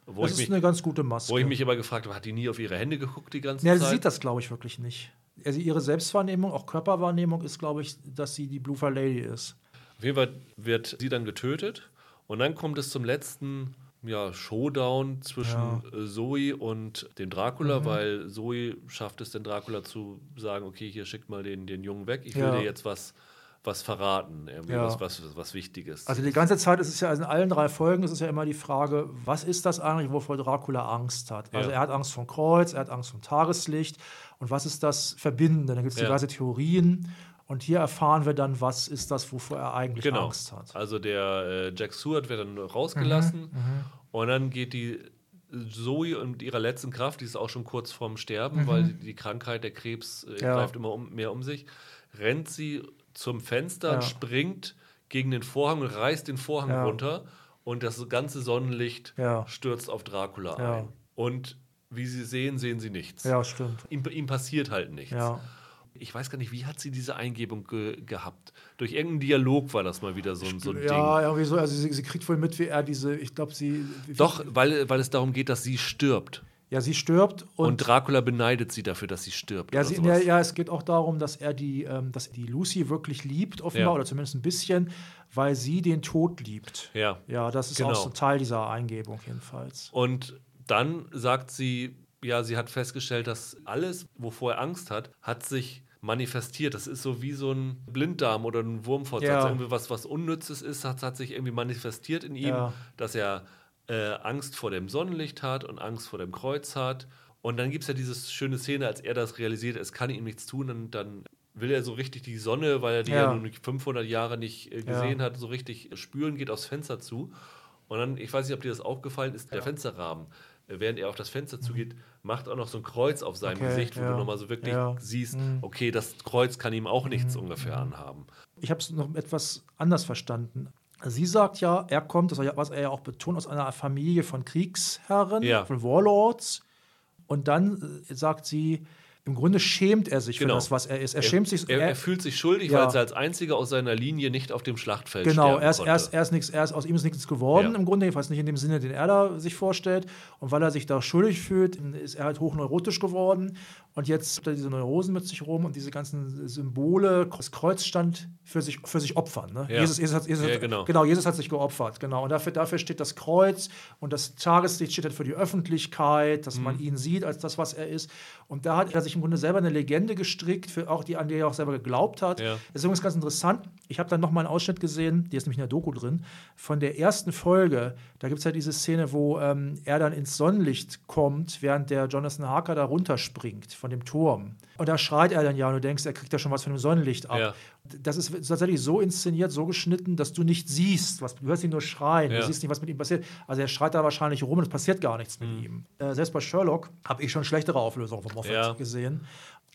Wo, Das ich ist mich, eine ganz gute Maske. wo ich mich aber gefragt habe, hat die nie auf ihre Hände geguckt die ganze ja, sie Zeit? sieht das, glaube ich, wirklich nicht. Also ihre Selbstwahrnehmung, auch Körperwahrnehmung ist, glaube ich, dass sie die Blue Fire Lady ist. Auf jeden Fall wird sie dann getötet und dann kommt es zum letzten ja, Showdown zwischen äh, Zoe und dem Mhm. Dracula, weil Zoe schafft es, den Dracula zu sagen, okay, hier schickt mal den, den Jungen weg, ich will Ja. dir jetzt was, was verraten, irgendwie Ja. was, was, was Wichtiges. Also die ganze Zeit ist es ja, also in allen drei Folgen ist es ja immer die Frage, was ist das eigentlich, wovor Dracula Angst hat? Also Ja. er hat Angst vom Kreuz, er hat Angst vom Tageslicht und was ist das Verbindende? Dann gibt es Ja. diverse Theorien und hier erfahren wir dann, was ist das, wovor er eigentlich Genau. Angst hat. Also der äh, Jack Stewart wird dann rausgelassen Mhm, und dann geht die Zoe mit ihrer letzten Kraft, die ist auch schon kurz vorm Sterben, Mhm. weil die, die Krankheit, der Krebs äh, greift immer um, mehr um sich, rennt sie zum Fenster Ja. und springt gegen den Vorhang und reißt den Vorhang Ja. runter und das ganze Sonnenlicht Ja. stürzt auf Dracula Ja. ein. Und wie sie sehen, sehen sie nichts. Ja, stimmt. Ihm, ihm passiert halt nichts. Ja. Ich weiß gar nicht, wie hat sie diese Eingebung ge gehabt? Durch irgendeinen Dialog war das mal wieder so, ein- so ein Ding. Ja, irgendwie so. Also sie, sie kriegt wohl mit, wie er diese, ich glaube, sie. Doch, weil, weil es darum geht, dass sie stirbt. Ja, sie stirbt Und, und. Dracula beneidet sie dafür, dass sie stirbt. ja, sie, ja, ja, es geht auch darum, dass er die, ähm, dass die Lucy wirklich liebt, offenbar, Ja. oder zumindest ein bisschen, weil sie den Tod liebt. ja. Ja, das ist Genau. auch so Teil dieser Eingebung jedenfalls. Und dann sagt sie, ja, sie hat festgestellt, dass alles, wovor er Angst hat, hat sich manifestiert. Das ist so wie so ein Blinddarm oder ein Wurmfortsatz. Ja. Irgendwie was, was Unnützes ist, hat, hat sich irgendwie manifestiert in ihm, dass er äh, Angst vor dem Sonnenlicht hat und Angst vor dem Kreuz hat. Und dann gibt es ja diese schöne Szene, als er das realisiert, es kann ihm nichts tun und dann will er so richtig die Sonne, weil er die ja, Ja. nun 500 Jahre nicht äh, gesehen hat, so richtig spüren, geht aufs Fenster zu. Und dann, ich weiß nicht, ob dir das aufgefallen ist, der Fensterrahmen, äh, während er auf das Fenster zugeht, macht auch noch so ein Kreuz auf seinem Mhm. Okay, Gesicht, wo ja. du nochmal so wirklich Ja. siehst, Mhm. okay, das Kreuz kann ihm auch nichts ungefähr anhaben. Ich habe es noch etwas anders verstanden. Sie sagt ja, er kommt, das was er ja auch betont, aus einer Familie von Kriegsherren, Ja. von Warlords. Und dann äh, sagt sie, im Grunde schämt er sich Genau. für das, was er ist. Er, schämt sich. Er, er fühlt sich schuldig, Ja. weil er als einziger aus seiner Linie nicht auf dem Schlachtfeld Genau, sterben er ist, konnte. er, ist, er, ist nix, er ist aus ihm ist nichts geworden, Ja. im Grunde, jedenfalls nicht in dem Sinne, den er da sich vorstellt. Und weil er sich da schuldig fühlt, ist er halt hochneurotisch geworden. Und jetzt hat er diese Neurosen mit sich rum und diese ganzen Symbole, das Kreuz stand für sich, für sich opfern. Ne? Ja. Jesus, Jesus, hat, Jesus Ja, hat, genau. genau, Jesus hat sich geopfert, genau. Und dafür, dafür steht das Kreuz und das Tageslicht steht halt für die Öffentlichkeit, dass Mhm. man ihn sieht als das, was er ist. Und da hat er sich im Grunde selber eine Legende gestrickt, für auch die, an die er auch selber geglaubt hat. Ja. Das ist übrigens ganz interessant. Ich habe dann noch mal einen Ausschnitt gesehen, die ist nämlich in der Doku drin, von der ersten Folge. Da gibt es ja diese Szene, wo ähm, er dann ins Sonnenlicht kommt, während der Jonathan Harker da runterspringt von dem Turm. Und da schreit er dann ja und du denkst, er kriegt ja schon was von dem Sonnenlicht ab. Ja. Das ist tatsächlich so inszeniert, so geschnitten, dass du nicht siehst, was, du hörst ihn nur schreien, Ja. du siehst nicht, was mit ihm passiert. Also er schreit da wahrscheinlich rum und es passiert gar nichts mit Mhm. ihm. Äh, selbst bei Sherlock habe ich schon schlechtere Auflösungen von Moffat Ja. gesehen.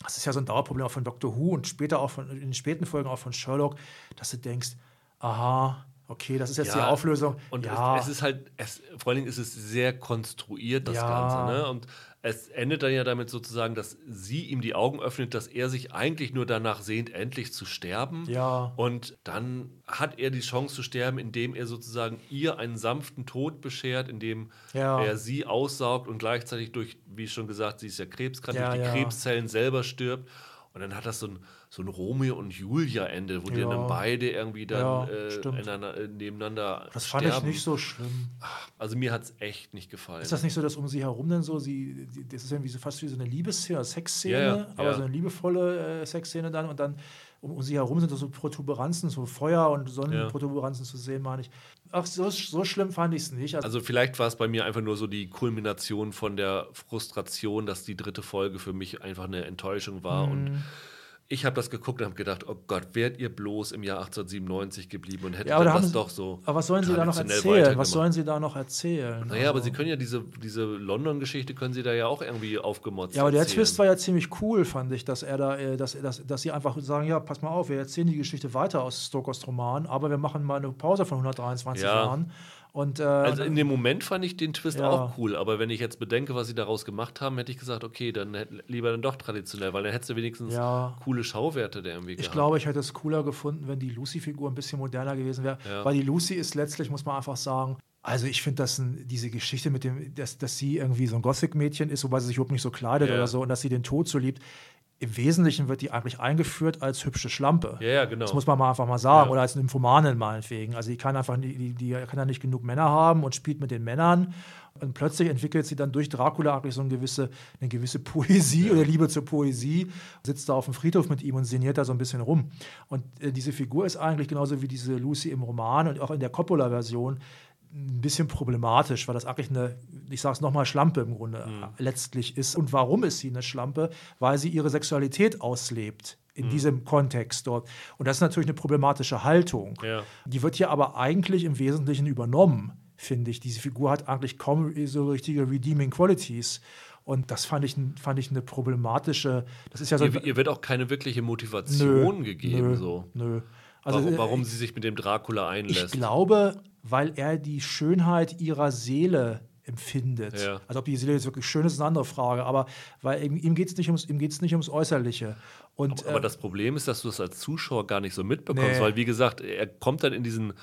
Das ist ja so ein Dauerproblem auch von Doctor Who und später auch von, in den späten Folgen auch von Sherlock, dass du denkst, aha, okay, das ist jetzt die Ja, Auflösung. Und ja, es, es ist halt, es, vor allen Dingen ist es sehr konstruiert, das Ja. Ganze. Ne? Und es endet dann ja damit sozusagen, dass sie ihm die Augen öffnet, dass er sich eigentlich nur danach sehnt, endlich zu sterben. Ja. Und dann hat er die Chance zu sterben, indem er sozusagen ihr einen sanften Tod beschert, indem Ja. er sie aussaugt und gleichzeitig durch, wie schon gesagt, sie ist ja krebskrank, Ja, durch die ja. Krebszellen selber stirbt. Und dann hat das so ein, so ein Romeo und Julia-Ende, wo die Ja. dann beide irgendwie dann Ja, äh, äh, nebeneinander das fand sterben. ich nicht so schlimm. Also mir hat es echt nicht gefallen. Ist das nicht so, dass um sie herum dann so, sie, die- das ist irgendwie so fast wie so eine Liebesszene, Sexszene, Ja, ja, aber ja. so eine liebevolle äh, Sexszene dann und dann um, um sie herum sind so Protuberanzen, so Feuer- und Sonnenprotuberanzen zu sehen, meine ich. Ach, so, so schlimm fand ich es nicht. Also, also vielleicht war es bei mir einfach nur so die Kulmination von der Frustration, dass die dritte Folge für mich einfach eine Enttäuschung war. Mhm. Und ich habe das geguckt und habe gedacht, oh Gott, wärt ihr bloß im Jahr 1897 geblieben und hättet Ja, aber da das sie- doch so. aber was sollen sie da noch erzählen? Was sollen sie da noch erzählen? Naja, aber Also- sie können ja diese, diese London-Geschichte können sie da ja auch irgendwie aufgemotzt Ja, aber der erzählen. Twist war ja ziemlich cool, fand ich, dass er da, äh, dass, dass, dass sie einfach sagen, ja, pass mal auf, wir erzählen die Geschichte weiter aus Stokers Roman, aber wir machen mal eine Pause von 123 Ja. Jahren. Und, äh, Also in dem Moment fand ich den Twist Ja. auch cool, aber wenn ich jetzt bedenke, was sie daraus gemacht haben, hätte ich gesagt, okay, dann lieber dann doch traditionell, weil dann hättest du wenigstens Ja. coole Schauwerte der irgendwie ich gehabt. glaube, ich hätte es cooler gefunden, wenn die Lucy-Figur ein bisschen moderner gewesen wäre. Ja. Weil die Lucy ist letztlich, muss man einfach sagen, also ich finde, dass diese Geschichte mit dem, dass, dass sie irgendwie so ein Gothic-Mädchen ist, wobei sie sich überhaupt nicht so kleidet Ja. oder so und dass sie den Tod so liebt. Im Wesentlichen wird die eigentlich eingeführt als hübsche Schlampe. Ja, ja, genau. Das muss man mal einfach mal sagen. Ja. Oder als Nymphomanin meinetwegen. Also die kann einfach, die, die, kann ja nicht genug Männer haben und spielt mit den Männern. Und plötzlich entwickelt sie dann durch Dracula eigentlich so eine gewisse, eine gewisse Poesie oder Liebe zur Poesie, sitzt da auf dem Friedhof mit ihm und sinniert da so ein bisschen rum. Und äh, diese Figur ist eigentlich genauso wie diese Lucy im Roman und auch in der Coppola-Version ein bisschen problematisch, weil das eigentlich eine, ich sage es nochmal, Schlampe im Grunde Mhm. letztlich ist. Und warum ist sie eine Schlampe? Weil sie ihre Sexualität auslebt Mhm. in diesem Kontext dort. Und das ist natürlich eine problematische Haltung. Ja. Die wird hier aber eigentlich im Wesentlichen übernommen, finde ich. Diese Figur hat eigentlich kaum so richtige Redeeming Qualities. Und das fand ich, fand ich eine problematische. Das ist ja so. ihr, ihr wird auch keine wirkliche Motivation gegeben, nö, so. Nö. Also, warum, äh, warum sie sich mit dem Dracula ich einlässt. glaube, weil er die Schönheit ihrer Seele empfindet. Ja. Also ob die Seele jetzt wirklich schön ist, ist eine andere Frage. Aber weil ihm, ihm geht es nicht, ums, ihm geht's nicht ums Äußerliche. Und, Aber äh, das Problem ist, dass du es als Zuschauer gar nicht so mitbekommst, Nee. weil wie gesagt, er kommt dann in diesen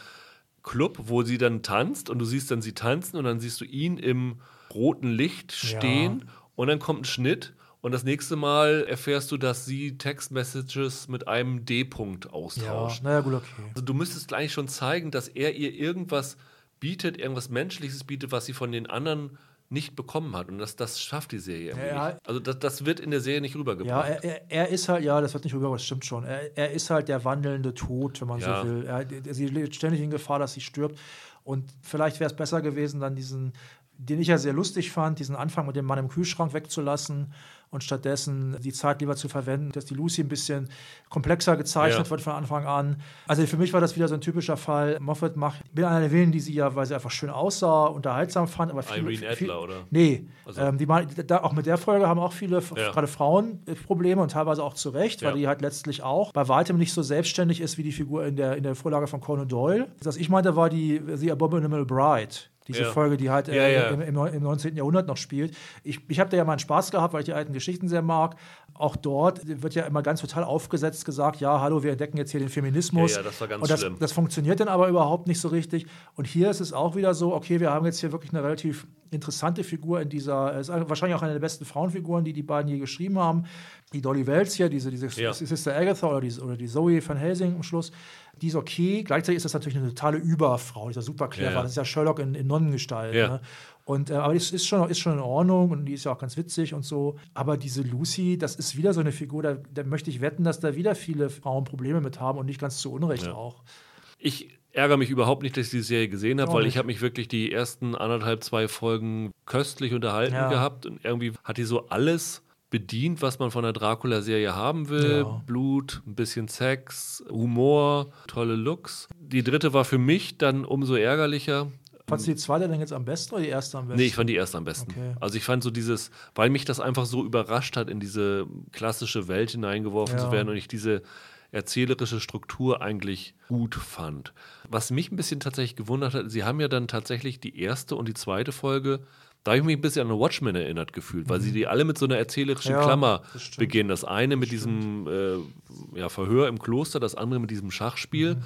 Club, wo sie dann tanzt und du siehst dann sie tanzen und dann siehst du ihn im roten Licht stehen und dann kommt ein Schnitt und das nächste Mal erfährst du, dass sie Textmessages mit einem D-Punkt ja, austauscht. naja, gut, okay. Also du müsstest eigentlich schon zeigen, dass er ihr irgendwas bietet, irgendwas Menschliches bietet, was sie von den anderen nicht bekommen hat. Und das, das schafft die Serie irgendwie Ja, nicht. Also das, das wird in der Serie nicht Ja, rübergebracht. er, er, er ist halt, ja, das wird nicht rüber, das stimmt schon. Er, er ist halt der wandelnde Tod, wenn man Ja. so will. Er, sie lebt ständig in Gefahr, dass sie stirbt. Und vielleicht wäre es besser gewesen, dann diesen, den ich ja sehr lustig fand, diesen Anfang mit dem Mann im Kühlschrank wegzulassen und stattdessen die Zeit lieber zu verwenden, dass die Lucy ein bisschen komplexer gezeichnet Ja. wird von Anfang an. Also für mich war das wieder so ein typischer Fall. Moffat macht, ich bin einer der Willen, die sie ja, weil sie einfach schön aussah, unterhaltsam fand, aber viel, Irene viel, Adler, oder? Nee, Also- ähm, die, da, auch mit der Folge haben auch viele, Ja. gerade Frauen, äh, Probleme und teilweise auch zu Recht, weil Ja. die halt letztlich auch bei weitem nicht so selbstständig ist wie die Figur in der, in der Vorlage von Conan Doyle. Was ich meinte, war die The Abominable Bride. Diese Ja. Folge, die halt äh, Ja, ja. Im, im, neun- im 19. Jahrhundert noch spielt. Ich, ich habe da ja meinen Spaß gehabt, weil ich die alten Geschichten sehr mag. Auch dort wird ja immer ganz total aufgesetzt gesagt, ja, hallo, wir entdecken jetzt hier den Feminismus. Ja, ja, das war ganz und das, schlimm. das funktioniert dann aber überhaupt nicht so richtig. Und hier ist es auch wieder so, okay, wir haben jetzt hier wirklich eine relativ interessante Figur in dieser, ist wahrscheinlich auch eine der besten Frauenfiguren, die die beiden je geschrieben haben. Die Dolly Wells hier, diese, diese ja. Sister Agatha oder die, oder die Zoe van Helsing am Schluss, die ist okay. Gleichzeitig ist das natürlich eine totale Überfrau, die ist ja super clever. Ja. Das ist ja Sherlock in, in Nonnengestalt. Ja. Ne? Und, äh, aber es ist schon, ist schon in Ordnung und die ist ja auch ganz witzig und so. Aber diese Lucy, das ist wieder so eine Figur, da, da möchte ich wetten, dass da wieder viele Frauen Probleme mit haben und nicht ganz zu Unrecht auch. Ich ärgere mich überhaupt nicht, dass ich die Serie gesehen habe, weil ich habe mich wirklich die ersten anderthalb, zwei Folgen köstlich unterhalten ja. gehabt und irgendwie hat die so alles bedient, was man von der Dracula-Serie haben will. Ja. Blut, ein bisschen Sex, Humor, tolle Looks. Die dritte war für mich dann umso ärgerlicher. Fandest du die zweite denn jetzt am besten oder die erste am besten? Nee, ich fand die erste am besten. Okay. Also ich fand so dieses, weil mich das einfach so überrascht hat, in diese klassische Welt hineingeworfen ja. zu werden und ich diese erzählerische Struktur eigentlich gut fand. Was mich ein bisschen tatsächlich gewundert hat, sie haben ja dann tatsächlich die erste und die zweite Folge da habe ich mich ein bisschen an Watchmen erinnert gefühlt, weil mhm. sie die alle mit so einer erzählerischen ja, Klammer das beginnen. Das eine mit das diesem äh, ja, Verhör im Kloster, das andere mit diesem Schachspiel. Mhm.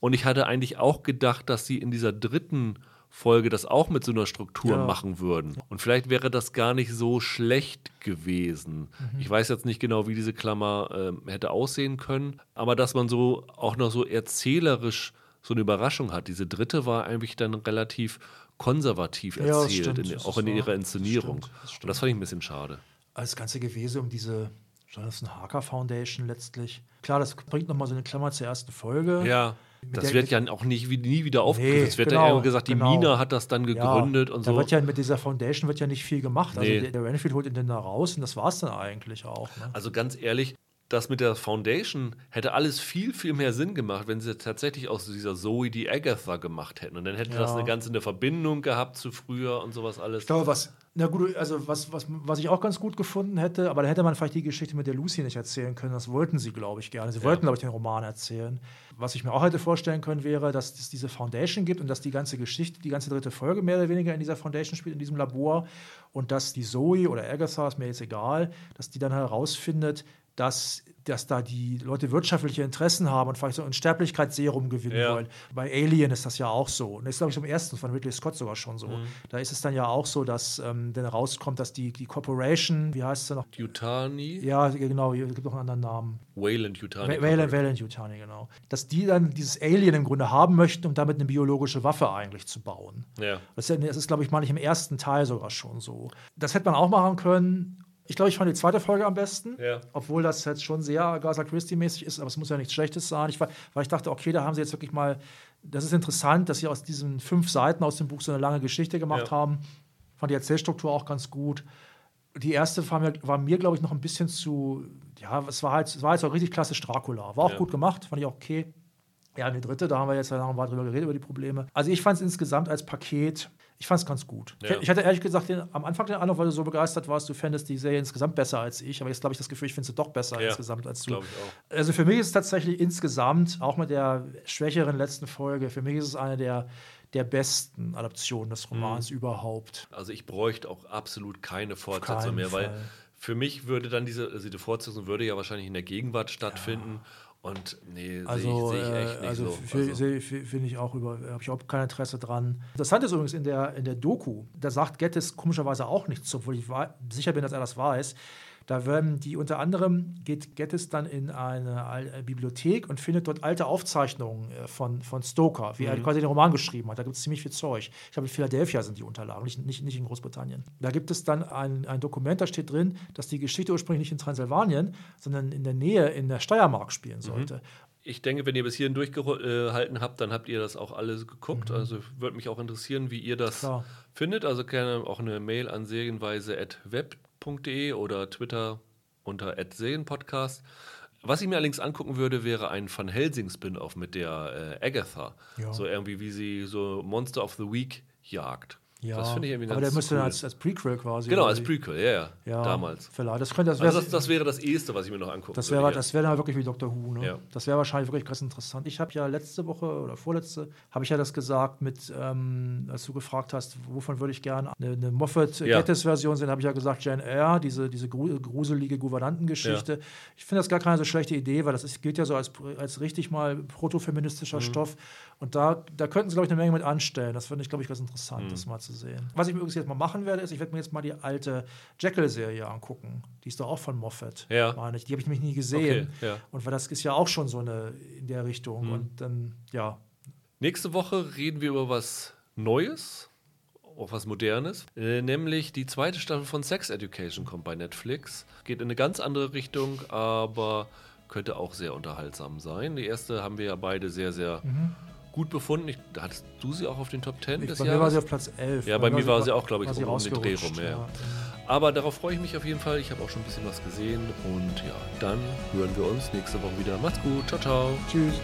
Und ich hatte eigentlich auch gedacht, dass sie in dieser dritten Folge das auch mit so einer Struktur ja. machen würden. Und vielleicht wäre das gar nicht so schlecht gewesen. Mhm. Ich weiß jetzt nicht genau, wie diese Klammer äh, hätte aussehen können, aber dass man so auch noch so erzählerisch so eine Überraschung hat. Diese dritte war eigentlich dann relativ konservativ erzählt, ja, stimmt, in, auch in ihrer Inszenierung. Das stimmt, das Und das fand ich ein bisschen schade. Das ganze Gewesen um diese Jonathan Harker Foundation letztlich. Klar, das bringt nochmal so eine Klammer zur ersten Folge. Ja. Das wird ja auch nicht, nie wieder aufgegriffen. Nee, es wird genau, ja gesagt, die genau. Mina hat das dann gegründet ja, und so. Da wird ja mit dieser Foundation wird ja nicht viel gemacht. Also der, der Renfield holt ihn dann da raus und das war es dann eigentlich auch. Ne? Also ganz ehrlich, das mit der Foundation hätte alles viel, viel mehr Sinn gemacht, wenn sie tatsächlich aus dieser Zoe die Agatha gemacht hätten. Und dann hätte ja. das eine ganze eine Verbindung gehabt zu früher und sowas alles. Ich glaube, was, na gut, also was, was, was ich auch ganz gut gefunden hätte, aber da hätte man vielleicht die Geschichte mit der Lucy nicht erzählen können. Das wollten sie, glaube ich, gerne. Sie ja. wollten, glaube ich, den Roman erzählen. Was ich mir auch hätte vorstellen können, wäre, dass es diese Foundation gibt und dass die ganze Geschichte, die ganze dritte Folge mehr oder weniger in dieser Foundation spielt, in diesem Labor. Und dass die Zoe oder Agatha, ist mir jetzt egal, dass die dann herausfindet, dass, dass da die Leute wirtschaftliche Interessen haben und vielleicht so ein Sterblichkeitsserum gewinnen ja. wollen. Bei Alien ist das ja auch so. Und das ist, glaube ich, zum ersten von Ridley Scott sogar schon so. Mhm. Da ist es dann ja auch so, dass ähm, dann rauskommt, dass die, die Corporation, wie heißt sie noch? Yutani? Ja, genau, es gibt noch einen anderen Namen. Wayland Yutani. Wayland, Wayland Yutani, genau. Dass die dann dieses Alien im Grunde haben möchten, um damit eine biologische Waffe eigentlich zu bauen. Ja. Das ist, das ist glaube ich, mal nicht im ersten Teil sogar schon so. Das hätte man auch machen können ich glaube, ich fand die zweite Folge am besten, ja. obwohl das jetzt schon sehr Agatha Christie-mäßig ist, aber es muss ja nichts Schlechtes sein. Ich, weil ich dachte, okay, da haben sie jetzt wirklich mal, das ist interessant, dass sie aus diesen fünf Seiten aus dem Buch so eine lange Geschichte gemacht ja. haben. Fand die Erzählstruktur auch ganz gut. Die erste war mir, war mir glaube ich, noch ein bisschen zu, ja, es war halt, es war jetzt auch richtig klassisch Dracula. War auch ja. gut gemacht, fand ich auch okay. Ja, und die dritte, da haben wir jetzt ja noch mal drüber geredet, über die Probleme. Also ich fand es insgesamt als Paket ich fand es ganz gut. Ja. Ich hatte ehrlich gesagt den, am Anfang den Eindruck, weil du so begeistert warst, du fändest die Serie insgesamt besser als ich. Aber jetzt glaube ich das Gefühl, ich finde sie doch besser ja, insgesamt als du. Also für mich ist es tatsächlich insgesamt, auch mit der schwächeren letzten Folge, für mich ist es eine der, der besten Adaptionen des Romans mhm. überhaupt. Also ich bräuchte auch absolut keine Fortsetzung mehr, Fall. weil für mich würde dann diese, also die Fortsetzung würde ja wahrscheinlich in der Gegenwart stattfinden. Ja. Und nee, also, sehe ich, seh ich, echt nicht also so. Also. Finde ich auch über, habe ich überhaupt kein Interesse dran. Interessant ist übrigens in der, in der Doku, da sagt Gettis komischerweise auch nichts, obwohl ich sicher bin, dass er das weiß. Da werden die unter anderem, geht Gettis dann in eine äh, Bibliothek und findet dort alte Aufzeichnungen äh, von, von Stoker, wie mhm. er quasi den Roman geschrieben hat. Da gibt es ziemlich viel Zeug. Ich glaube, in Philadelphia sind die Unterlagen, nicht, nicht, nicht in Großbritannien. Da gibt es dann ein, ein Dokument, da steht drin, dass die Geschichte ursprünglich nicht in Transsilvanien, sondern in der Nähe in der Steiermark spielen mhm. sollte. Mhm ich denke, wenn ihr bis hierhin durchgehalten habt, dann habt ihr das auch alles geguckt. Mhm. Also würde mich auch interessieren, wie ihr das Klar. findet. Also gerne auch eine Mail an serienweise.web podcast.de oder Twitter unter @sehenpodcast. Was ich mir allerdings angucken würde, wäre ein Van Helsing Spin-off mit der äh, Agatha. Ja. So irgendwie wie sie so Monster of the Week jagt. Ja, das finde ich irgendwie aber der müsste cool. als, als Prequel quasi. Genau, als Prequel, ja, ja, ja damals. Vielleicht. Das, könnte, das, also das, das, wäre das Erste, was ich mir noch angucken das würde. Das wäre dann wirklich wie Doctor Who. Ne? Ja. Das wäre wahrscheinlich wirklich ganz interessant. Ich habe ja letzte Woche oder vorletzte, habe ich ja das gesagt, mit, ähm, als du gefragt hast, wovon würde ich gerne eine, eine Moffat-Gettis-Version sehen, habe ich ja gesagt, Jane Eyre, diese, diese gruselige Gouvernantengeschichte. Ich finde das gar keine so schlechte Idee, weil das ist, gilt ja so als, als richtig mal protofeministischer mhm. Stoff. Und da, da könnten sie, glaube ich, eine Menge mit anstellen. Das finde ich, glaube ich, ganz interessant, mhm. das mal zu sehen. Was ich übrigens jetzt mal machen werde, ist, ich werde mir jetzt mal die alte Jekyll-Serie angucken. Die ist doch auch von Moffat, Ja. meine ich. Die habe ich nämlich nie gesehen. Okay, ja. Und weil das ist ja auch schon so eine in der Richtung. Mhm. Und dann, ja, Nächste Woche reden wir über was Neues, auch was Modernes, äh, nämlich die zweite Staffel von Sex Education kommt bei Netflix. Geht in eine ganz andere Richtung, aber könnte auch sehr unterhaltsam sein. Die erste haben wir ja beide sehr, sehr gut befunden. Ich, hattest du sie auch auf den Top 10 ich, des bei mir war sie Jahres? auf Platz 11. Ja, bei mir war sie auch, glaube ich, sie um den Dreh rum, ja. Aber darauf freue ich mich auf jeden Fall. Ich habe auch schon ein bisschen was gesehen. Und ja, dann hören wir uns nächste Woche wieder. Macht's gut. Ciao, ciao. Tschüss.